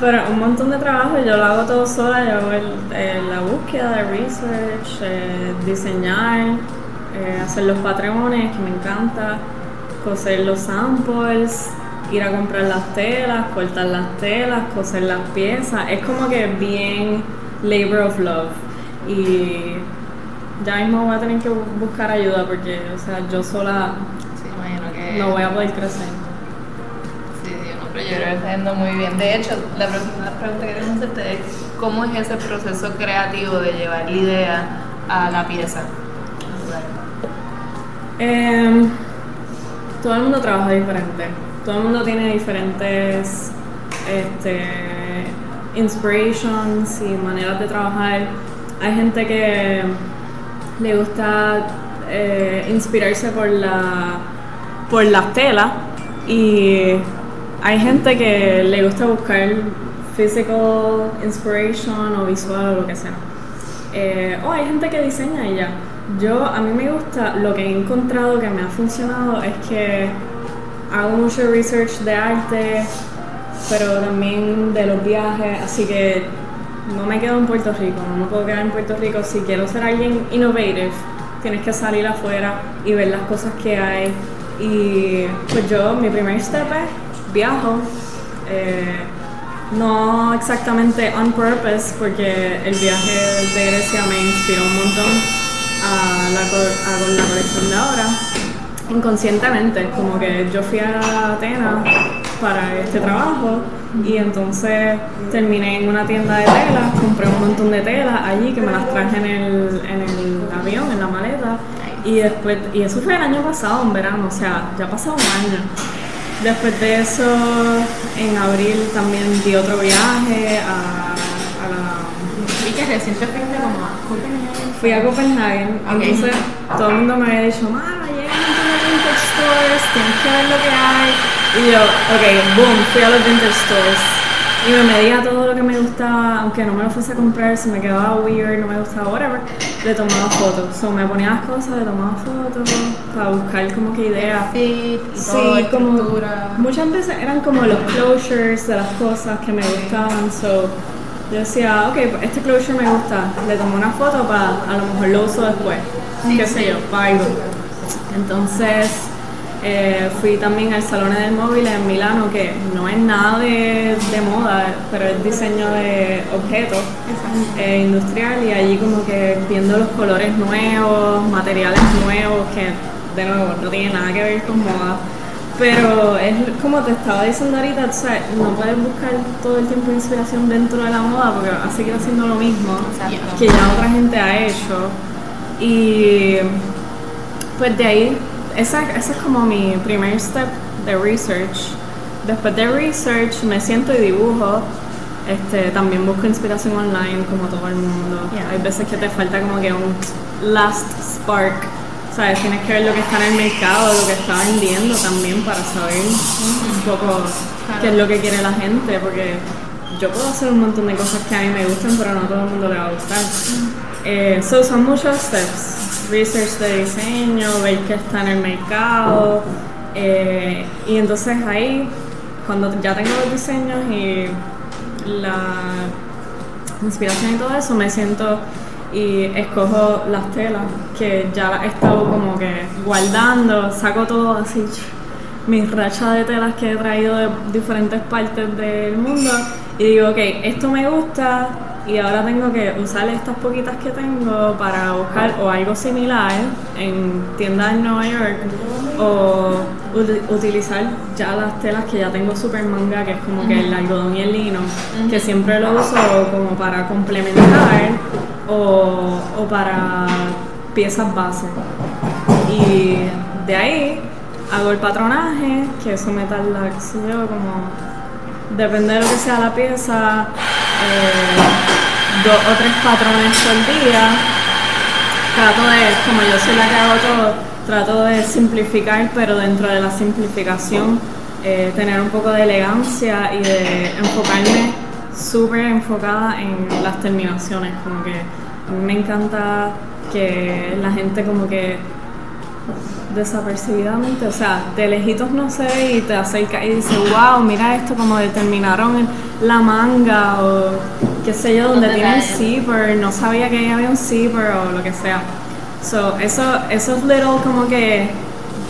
Pero un montón de trabajo, yo lo hago todo sola, yo hago el- eh, la búsqueda, el research, eh, diseñar, eh, hacer los patrones, que me encanta, coser los samples, ir a comprar las telas, cortar las telas, coser las piezas, es como que bien labor of love. Y ya mismo voy a tener que bu- buscar ayuda porque, o sea, yo sola Sí, imagino que. no voy a poder crecer. Sí, sí, no, pero yo creo que está yendo muy bien. De hecho, la próxima pregunta que queremos hacerte es: ¿cómo es ese proceso creativo de llevar la idea a la pieza? Em, todo el mundo trabaja diferente. Todo el mundo tiene diferentes este, inspirations y maneras de trabajar. Hay gente que le gusta eh, inspirarse por la por las telas y hay gente que le gusta buscar physical inspiration o visual o lo que sea. Eh, o hay gente que diseña y ya. Yo, a mí me gusta, lo que he encontrado que me ha funcionado es que hago mucho research de arte, pero también de los viajes, así que no me quedo en Puerto Rico, no me puedo quedar en Puerto Rico. Si quiero ser alguien innovative, tienes que salir afuera y ver las cosas que hay. Y pues yo, mi primer step es viajo. eh, no exactamente on purpose, porque el viaje de Grecia me inspiró un montón a la, a la colección de ahora. Inconscientemente, como que yo fui a Atenas para este trabajo y entonces terminé en una tienda de telas, compré un montón de telas allí que me las traje en el, en el avión, en la maleta. Y después, y eso fue el año pasado, en verano, o sea, ya ha pasado un año. Después de eso, en abril también di otro viaje a, a la... Y que reciente fuiste como a Copenhagen. Fui a Copenhagen, entonces todo el mundo me había dicho, Mara, llega a un montón de vintage stores, tienes que ver lo que hay. Y yo, ok, boom, fui a los vintage stores. Y me medía todo lo que me gustaba, aunque no me lo fuese a comprar, si me quedaba weird, no me gustaba, whatever, le tomaba fotos. So, me ponía las cosas, le tomaba fotos para buscar como que ideas. Sí, todo, como muchas veces eran como los closures de las cosas que me gustaban, so yo decía, ok, pues este closure me gusta, le tomo una foto para a lo mejor lo uso después, Sí, qué sí. sé yo, para algo. Entonces eh, fui también al Salón del Móvil en Milano, que no es nada de, de moda, pero es diseño de objetos eh, industrial y allí como que viendo los colores nuevos, materiales nuevos que de nuevo no tienen nada que ver con moda. Pero es como te estaba diciendo ahorita, o sea, no puedes buscar todo el tiempo inspiración dentro de la moda porque vas a seguir haciendo lo mismo Exacto. que ya otra gente ha hecho. Y pues de ahí, ese es como mi primer step de research. Después de research me siento y dibujo. Este, también busco inspiración online como todo el mundo. Yeah. Hay veces que te falta como que un last spark. ¿Sabes? Tienes que ver lo que está en el mercado, lo que está vendiendo también para saber un poco qué es lo que quiere la gente. Porque yo puedo hacer un montón de cosas que a mí me gustan, pero no a todo el mundo le va a gustar. Eh, so, son muchos steps. Research de diseño, ver qué está en el mercado. eh, y entonces ahí, cuando ya tengo los diseños y la inspiración y todo eso, me siento y escojo las telas que ya he estado como que guardando, saco todo así, mis rachas de telas que he traído de diferentes partes del mundo y digo, ok, esto me gusta y ahora tengo que usar estas poquitas que tengo para buscar o algo similar en tiendas en Nueva York o uti- utilizar ya las telas que ya tengo super manga, que es como que el algodón y el lino, que siempre lo uso como para complementar o, o para piezas base. Y de ahí hago el patronaje, que eso me tarda, qué sé yo, como depende de lo que sea la pieza, eh, dos o tres patrones por día. Trato de, como yo soy la que hago todo, trato de simplificar, pero dentro de la simplificación eh, tener un poco de elegancia y de enfocarme súper enfocada en las terminaciones, como que a mí me encanta que la gente como que desapercibidamente, o sea, de lejitos no se ve y te acerca y dice, wow, mira esto como determinaron la manga o qué sé yo, donde tiene un detalles. zipper, no sabía que ahí había un zipper o lo que sea. So, eso, esos little como que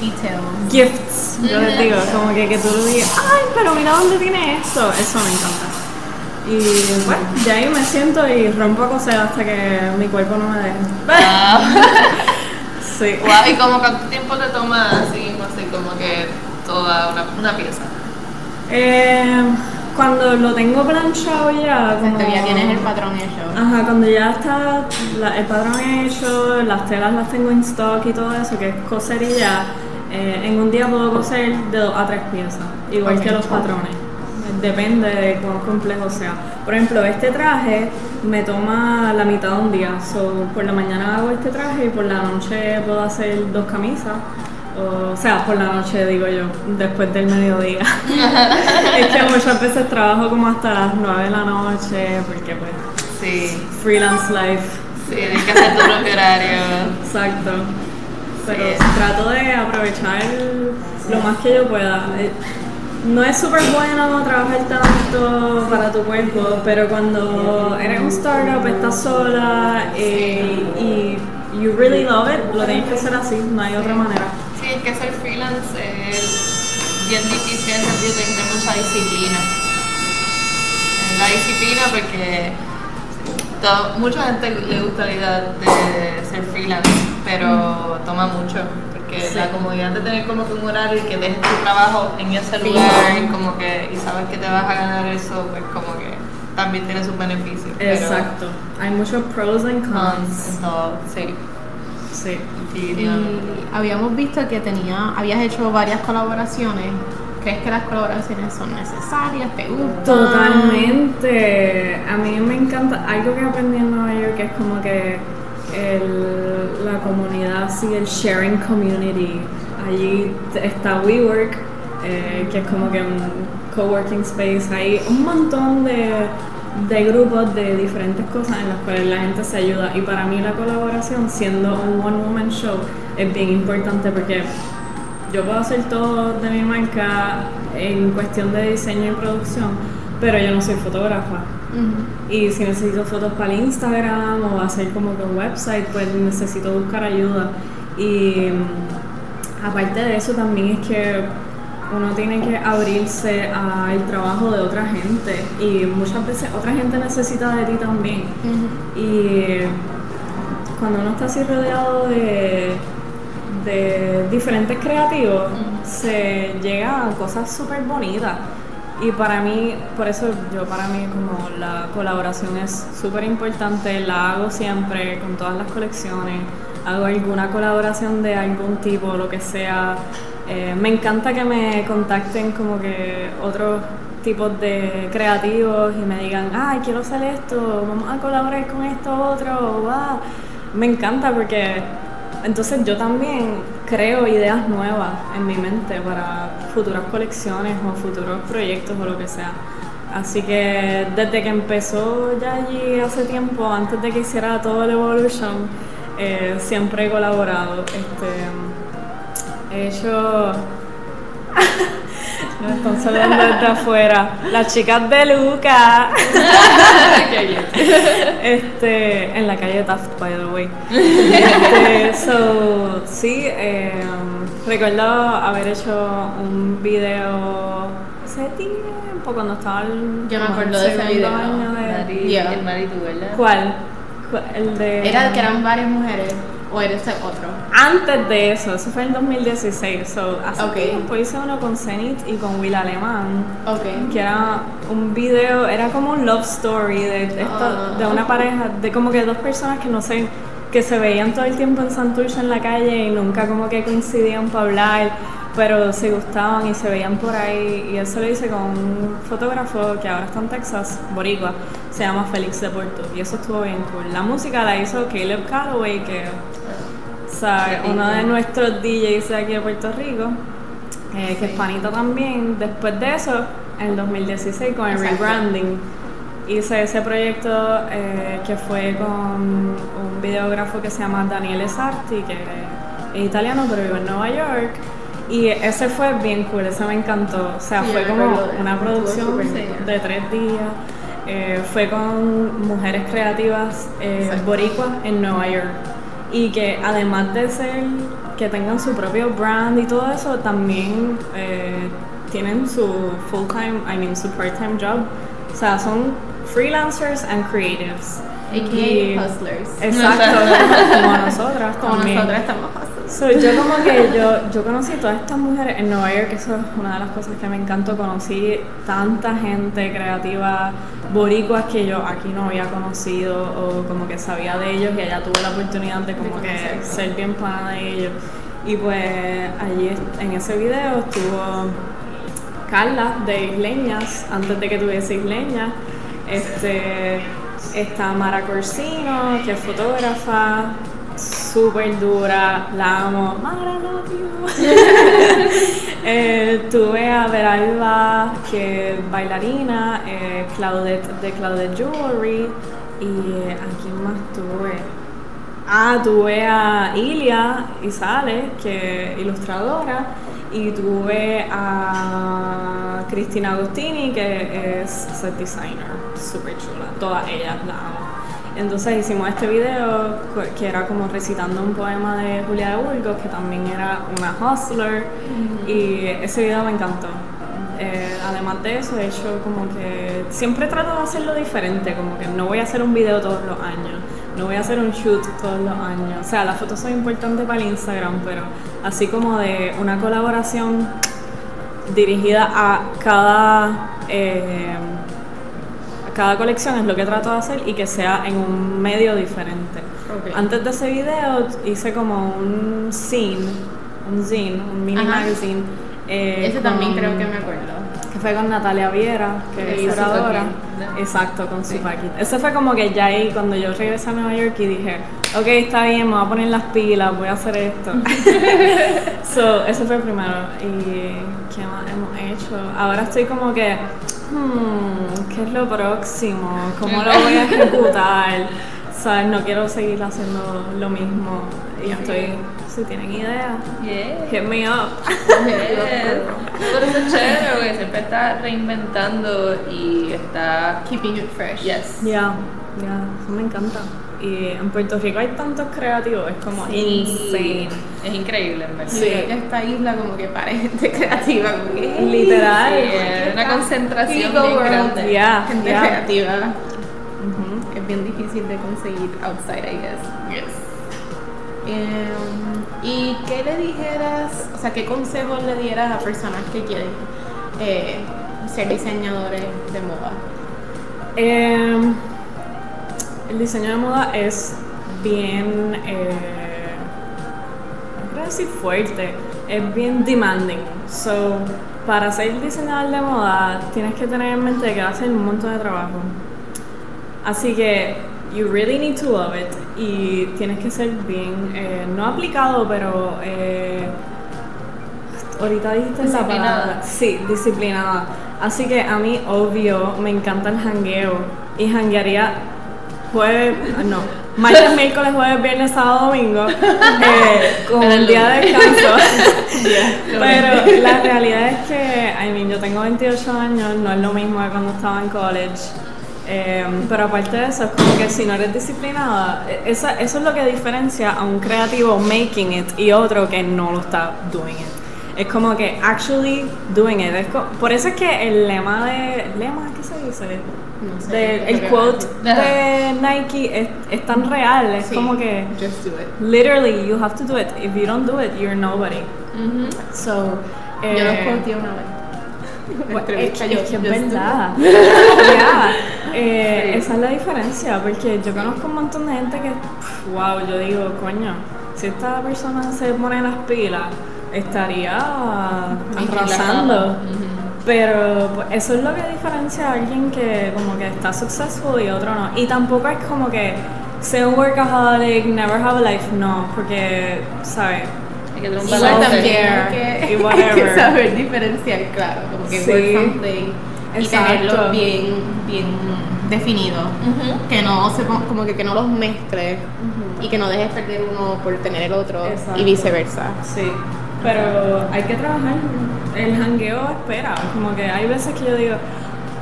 Details. gifts, yo les digo, como que, que tú lo digas, ay, pero mira dónde tiene esto, eso me encanta. Y bueno, de ahí me siento y rompo a coser hasta que mi cuerpo no me deje. [laughs] Sí. [laughs] Wow, ¿y como cuánto tiempo te toma así, como que toda una, una pieza? Eh, cuando lo tengo planchado ya, como... Cuando ya tienes el patrón hecho. Ajá, cuando ya está la- el patrón hecho, las telas las tengo en stock y todo eso, que es coser y ya, eh, en un día puedo coser de dos a tres piezas, igual que los patrones. Depende de cuán complejo sea. Por ejemplo, este traje me toma la mitad de un día. So, por la mañana hago este traje y por la noche puedo hacer dos camisas. O, o sea, por la noche digo yo, después del mediodía. [laughs] es que muchas veces trabajo como hasta las 9 de la noche porque pues Sí, freelance life. sí, tienes que hacer tu propio horario. Exacto. Pero Sí. trato de aprovechar lo más que yo pueda. Eh, No es súper bueno trabajar tanto para tu cuerpo, pero cuando eres un startup, estás sola eh, y you really love it, lo tienes que hacer así, no hay otra manera. Sí, es que ser freelance es bien difícil en sentido de tiene mucha disciplina. Es la disciplina porque todo- mucha gente le gusta la idea de ser freelance, pero toma mucho. Porque Sí. la comodidad de tener como que un horario y que dejes tu trabajo en ese Fijo. lugar, como que, y sabes que te vas a ganar eso, pues como que también tiene sus beneficios. pero Exacto. Hay muchos pros and cons todo, sí. Sí. Y habíamos visto que tenía, habías hecho varias colaboraciones. ¿Crees que las colaboraciones son necesarias? ¿Te gustan? Totalmente. A mí me encanta. Algo que aprendí en Nueva York es como que el- la comunidad, sí, el sharing community. Allí está WeWork, eh, que es como que un coworking space. Hay un montón de, de grupos de diferentes cosas en las cuales la gente se ayuda. Y para mí la colaboración, siendo un one woman show, es bien importante porque yo puedo hacer todo de mi marca en cuestión de diseño y producción, pero yo no soy fotógrafa. Y si necesito fotos para el Instagram o hacer como que un website, pues necesito buscar ayuda. Y mm, aparte de eso también es que uno tiene que abrirse al trabajo de otra gente y muchas veces otra gente necesita de ti también. Y cuando uno está así rodeado de, de diferentes creativos se llega a cosas súper bonitas. Y para mí, por eso yo para mí como la colaboración es súper importante, la hago siempre con todas las colecciones, hago alguna colaboración de algún tipo, lo que sea. Eh, me encanta que me contacten como que otros tipos de creativos y me digan, ay, quiero hacer esto, vamos a colaborar con esto otro, wow. Me encanta porque entonces yo también creo ideas nuevas en mi mente para futuras colecciones o futuros proyectos o lo que sea. Así que desde que empezó ya allí hace tiempo, antes de que hiciera todo el Evolution, eh, siempre he colaborado. Este, he hecho [laughs] Nos están saludando desde afuera. Las chicas de Luca. [laughs] este, en la calle Taft, by the way. Este, so, sí, eh, recuerdo haber hecho un video hace tiempo cuando estaba el, Yo me acuerdo de ese video. año de- Mari, Yeah. el Maritu, ¿verdad? ¿Cuál? ¿Cuál? El de... Era que eran varias mujeres o era ese otro. Antes de eso, eso fue en 2016. So, hace Ok. tiempo hice uno con Zenith y con Will Alemán. Ok. que era un video, era como un love story de, de esto- Ah. de una pareja, de como que dos personas que no sé, que se veían todo el tiempo en Santurce en la calle y nunca como que coincidían para hablar, pero se gustaban y se veían por ahí. Y eso lo hice con un fotógrafo que ahora está en Texas, Boricua, se llama Félix de Porto, y eso estuvo bien cool. La música la hizo Caleb Calloway, que o sea, uno de nuestros DJs de aquí de Puerto Rico, eh, que es panito también. Después de eso, en el 2016, con el Exacto. rebranding, hice ese proyecto eh, que fue con un videógrafo que se llama Daniele Sarti, que es italiano pero vive en Nueva York. Y ese fue bien cool, ese me encantó. O sea, Sí, fue como de- una producción de tres días. Eh, fue con mujeres creativas eh, boricuas en Nueva York y que además de ser que tengan su propio brand y todo eso, también eh, tienen su full time, I mean su part time job. O sea, son freelancers and creatives. Y- hustlers. Exacto, [laughs] como nosotras Como también. nosotras estamos hustlers. So, yo como que yo, yo conocí todas estas mujeres en Nueva York, eso es una de las cosas que me encantó, conocí tanta gente creativa boricuas que yo aquí no había conocido o como que sabía de ellos y allá tuve la oportunidad de como que ser bien pana de ellos. Y pues allí en ese video estuvo Carla de Isleñas, antes de que tuviese Isleñas. Este, está Mara Corsino, que es fotógrafa, súper dura, la amo. Mara, love you. [laughs] Eh, tuve a Veralba, que es bailarina, eh, Claudette de Claudette Jewelry, y eh, a quién más tuve. Ah, tuve a Ilia Isales, que es ilustradora, y tuve a Cristina Agostini, que es set designer, súper chula, todas ellas la amo. Entonces hicimos este video que era como recitando un poema de Julia de Burgos, que también era una hustler, y ese video me encantó. Eh, además de eso, he hecho como que siempre trato de hacerlo diferente, como que no voy a hacer un video todos los años, no voy a hacer un shoot todos los años. O sea, las fotos son importantes para el Instagram, pero así como de una colaboración dirigida a cada, eh, a cada colección es lo que trato de hacer y que sea en un medio diferente. Ok. Antes de ese video hice como un zine, un zine, un mini Ajá. magazine. Eh, Ese también creo que me acuerdo. que fue con Natalia Viera, que es paquete, ¿no? Exacto, con su paquete. Ese fue como que ya ahí, cuando yo regresé a Nueva York y dije, ok, está bien, me voy a poner las pilas, voy a hacer esto. [laughs] so, ese fue el primero. ¿Y qué más hemos hecho? Ahora estoy como que, hmm, ¿qué es lo próximo? ¿Cómo lo voy a ejecutar? [laughs] ¿Sabes? No quiero seguir haciendo lo mismo. Y estoy, si tienen idea, Yeah. hit me up. Yeah. Pero eso es chévere porque siempre está reinventando y está. Keeping it fresh. Yes. Ya, ya, eso me encanta. Y en Puerto Rico hay tantos creativos, es como insane. Es increíble, en verdad. Sí. Sí. Esta isla como que para gente creativa, como que [laughs] Literal. Sí, es una concentración bien grande. Ya, gente ya. creativa. Ujú. Es bien difícil de conseguir outside, I guess. Em, ¿Y qué le dijeras, o sea, qué consejos le dieras a personas que quieren eh, ser diseñadores de moda? Em, el diseño de moda es bien, eh, no quiero decir fuerte, es bien demanding. So, para ser diseñador de moda tienes que tener en mente que va a ser un montón de trabajo. Así que you really need to love it y tienes que ser bien, eh, no aplicado, pero eh, ahorita dijiste palabra. Sí, disciplinada. Así que a mí, obvio, me encanta el jangueo y janguearía jueves, no, [laughs] martes, miércoles, jueves, viernes, sábado, domingo, eh, [laughs] con un día de descanso. [laughs] Pero la realidad es que, I mean, yo tengo 28 años, no es lo mismo que cuando estaba en college. Eh, pero aparte de eso, es como que si no eres disciplinada, e- esa, eso es lo que diferencia a un creativo making it y otro que no lo está doing it. Es como que actually doing it. Es co- por eso es que el lema de. ¿Lema? ¿Qué se dice? No sé, De- el quote de Nike es, es tan real. Es Sí, como que. Just do it. Literally, you have to do it. If you don't do it, you're nobody. So. Yo eh, los quoteé una vez. En entrevista, es, yo, es que es verdad. [laughs] Ya, eh, Sí. Esa es la diferencia, porque yo conozco un montón de gente que, wow, yo digo, coño, si esta persona se pone las pilas, estaría arrasando. Pero pues, eso es lo que diferencia a alguien que como que está successful y otro no. Y tampoco es como que sea un workaholic, never have a life, no, porque, ¿sabes? Tener un Igual balance. también hay que, [laughs] y whatever. hay que saber diferenciar, claro, como que Sí. work from play y tenerlo bien, bien definido. Ujú. Que no se como que, que no los mezcles y que no dejes perder uno por tener el otro Exacto. y viceversa. Sí, pero hay que trabajar. El jangueo espera. Como que hay veces que yo digo,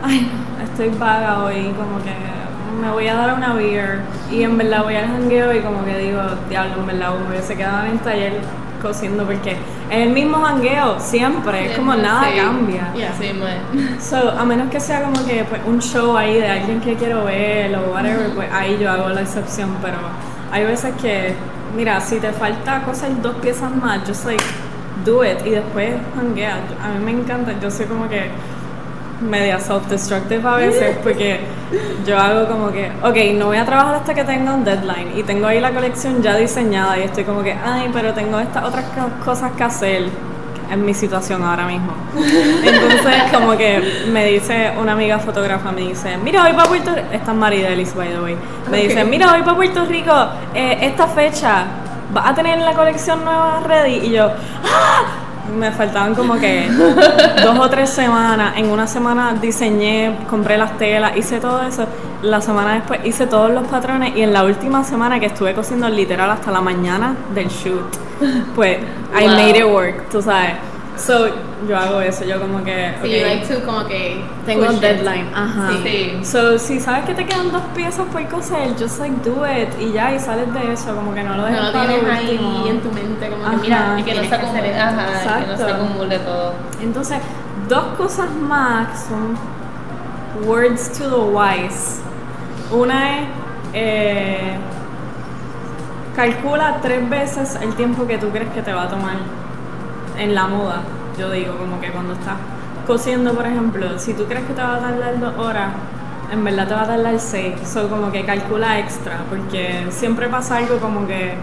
ay, estoy vaga hoy, como que me voy a dar una beer. Y en verdad voy al jangueo y como que digo, diablo, en verdad me hubiese quedado en el taller cosiendo porque es el mismo jangueo siempre, es como nada Sí. cambia. Yeah. Sí, man. [laughs] So, a menos que sea como que pues, un show ahí de alguien que quiero ver o whatever, pues ahí yo hago la excepción, pero hay veces que, mira, si te falta coser dos piezas más, just like, do it y después hanguea. A mí me encanta, yo soy como que media self-destructive a veces porque yo hago como que, ok, no voy a trabajar hasta que tenga un deadline y tengo ahí la colección ya diseñada y estoy como que, ay, pero tengo estas otras co- cosas que hacer en mi situación ahora mismo. [laughs] Entonces, como que me dice una amiga fotógrafa, me dice, mira, voy para Puerto Rico, esta es Maridelis, by the way, me dice, Ok. mira, voy para Puerto Rico, eh, esta fecha, vas a tener la colección nueva ready, y yo, ¡ah! Me faltaban como que [laughs] dos o tres semanas. En una semana diseñé, compré las telas, hice todo eso. La semana después hice todos los patrones y en la última semana que estuve cosiendo literal hasta la mañana del shoot, pues I made it work, tú sabes. So, yo hago eso, yo como que. Sí, ok, you like to como que tengo un it. deadline. Ajá. Sí. So, si sabes que te quedan dos piezas por coser, just like do it y ya, y sales de eso, como que no lo dejes No lo para tienes ahí en tu mente como que mira, Y que no se acumule, ajá, que no se acumule todo. Entonces, dos cosas más que son words to the wise. Una es, eh, calcula tres veces el tiempo que tú crees que te va a tomar en la moda. Yo digo, como que cuando estás cosiendo, por ejemplo, si tú crees que te va a tardar dos horas, en verdad te va a tardar seis. So, como que calcula extra, porque siempre pasa algo como que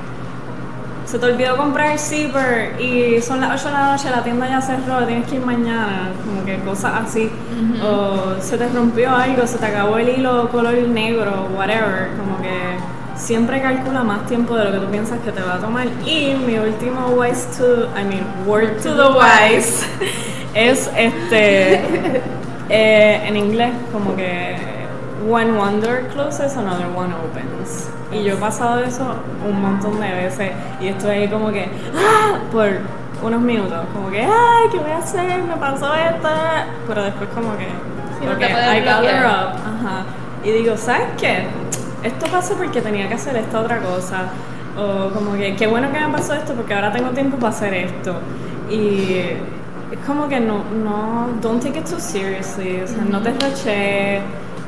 se te olvidó comprar el zipper y son las 8 de la noche, la tienda ya cerró, tienes que ir mañana, como que cosas así. O se te rompió algo, se te acabó el hilo color negro, whatever, como que siempre calcula más tiempo de lo que tú piensas que te va a tomar. Y mi último wise to, I mean, word to the wise [laughs] es este, [laughs] eh, en inglés como que one wonder closes, another one opens. Y yo he pasado eso un montón de veces y estoy ahí como que, ¡ah! por unos minutos, como que, ¡ay, qué voy a hacer! Me pasó esto, pero después como que, Sí, no ok, te puedes I gather bloquear. up, ajá. Y digo, ¿sabes qué? Esto pasó porque tenía que hacer esta otra cosa. O como que, qué bueno que me pasó esto porque ahora tengo tiempo para hacer esto. Y es como que no, no, don't take it too seriously, o sea, no te roche.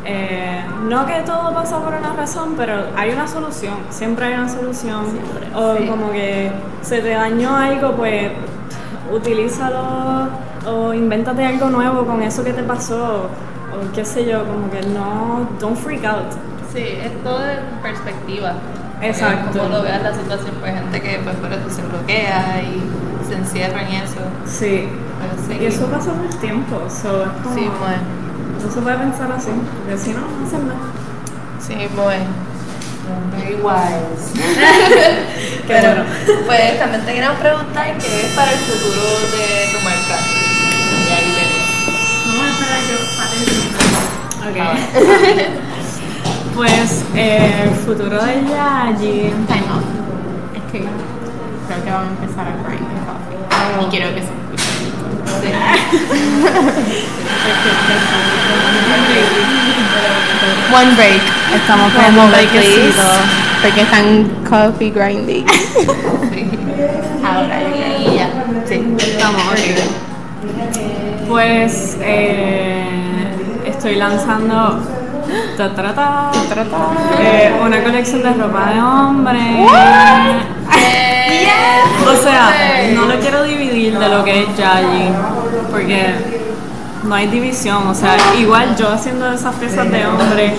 eh, no que todo pasa por una razón, pero hay una solución, siempre hay una solución. o sí. como que se te dañó algo, pues utilízalo o invéntate algo nuevo con eso que te pasó. O qué sé yo, como que no, don't freak out. Sí, es todo en perspectiva. Exacto. Como lo veas la situación, pues gente que pues por eso se bloquea y se encierra en eso. Sí. Y eso pasa con el tiempo, so, es como- Sí, bueno. no se puede pensar así, porque si no, no hacen nada. Sí, bueno. Very wise. Qué Pero, bueno. pues también te queremos preguntar qué es para el futuro de tu marca. Y ahí veremos. Vamos a esperar yo para terminar. [laughs] Ok. Pues eh, el futuro de Yayi. Time out. Es que creo que vamos a empezar a grind the coffee. Y quiero que se escuche. [laughs] One break. Estamos breakcito. please. Porque están coffee grinding. Sí. Ahora yo creo que ya. Sí. Estamos, Pues eh, estoy lanzando ta, ta, ta, [laughs] eh, una colección de ropa de hombre. [laughs] [laughs] O sea, no lo quiero dividir de lo que es Yayi, porque no hay división. O sea, igual yo haciendo esas piezas de hombre,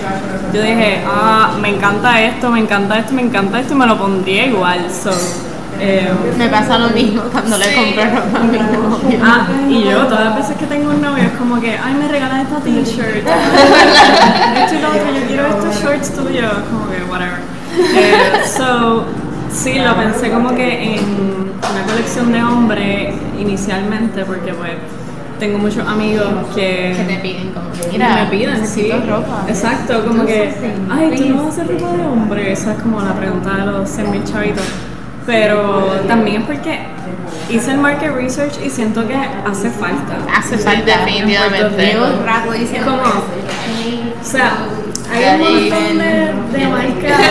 yo dije, ah, me encanta esto, me encanta esto, me encanta esto, y me lo pondría igual. So, eh, Me pasa lo mismo cuando le compro ropa a mi novio. Ah, y yo todas las veces que tengo un novio es como que, ay, me regalan esta t-shirt. Esto y lo otro, yo quiero estos shorts tuyos. Como que, whatever. Eh, so, sí, lo pensé como que en una colección de hombre inicialmente, porque pues tengo muchos amigos que, Que te piden como, que mira, me piden, sí. ropa. Exacto, como que, ay, tú no vas a hacer ropa de hombre. Esa es como la pregunta de los 100 chavitos. Pero también porque hice el market research y siento que hace falta. Hace Sí, falta. definitivamente. Llevo un rato diciendo ¿Cómo? que O sea, hay un montón de, de marcas.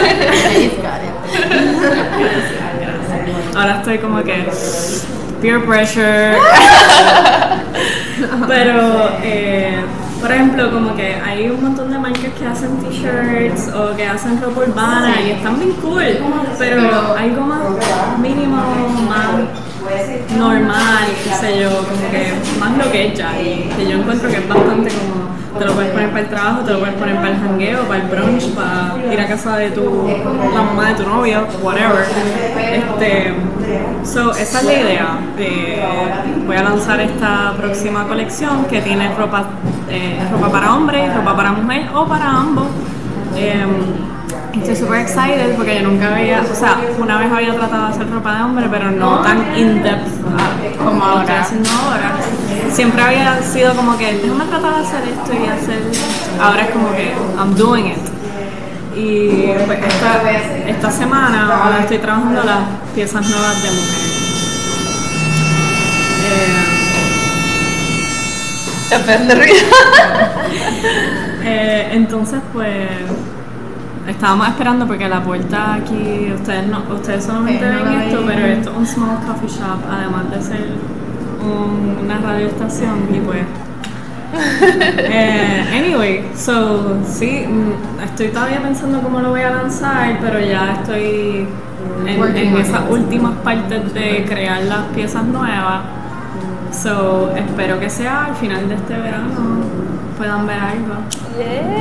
[laughs] Ahora estoy como que peer pressure. [laughs] Pero, eh, por ejemplo, como que hay un montón de marcas que hacen t-shirts o que hacen ropa urbana y están bien cool. Pero algo más mínimo, más normal, qué sé yo, como que más lo que. Y que yo encuentro que es bastante como. Te lo puedes poner para el trabajo, te lo puedes poner para el jangueo, para el brunch, para ir a casa de tu, la mamá de tu novio, whatever. Este, so, esa es la idea. Voy a lanzar esta próxima colección que tiene ropa, eh, ropa para hombre, ropa para mujer o para ambos. Eh, estoy súper excited porque yo nunca había, o sea, una vez había tratado de hacer ropa de hombre, pero no tan in-depth ah, como ahora. ahora. Siempre había sido como que, déjame tratar de hacer esto y hacer, ahora es como que, I'm doing it. Y pues esta, esta semana ahora estoy trabajando las piezas nuevas de mujer. Eh, Te. [laughs] Eh, entonces, pues estábamos esperando porque la puerta aquí, ustedes no, ustedes solamente no ven esto, pero esto es un small coffee shop, además de ser un- una radioestación y pues. [laughs] eh, anyway, so sí, mm, estoy todavía pensando cómo lo voy a lanzar, pero ya estoy en, en esas últimas partes de crear las piezas nuevas. So, espero que sea al final de este verano puedan ver algo.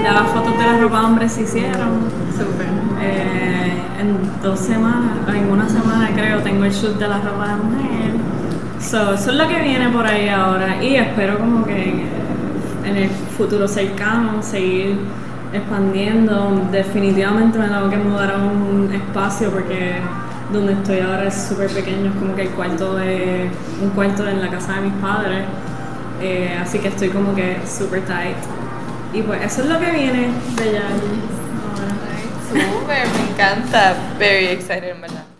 Ya las fotos de la ropa de hombre se hicieron. Súper. Eh, en dos semanas, en una semana creo, tengo el shoot de la ropa de mujer. So, eso es lo que viene por ahí ahora. Y espero como que en el futuro cercano seguir expandiendo. Definitivamente me tengo que mudar a un espacio porque donde estoy ahora es súper pequeño, es como que el cuarto de un cuarto en la casa de mis padres. Eh, así que estoy como que super tight. Y pues eso es lo que viene de ahora. Súper, me encanta. Very excited, en verdad.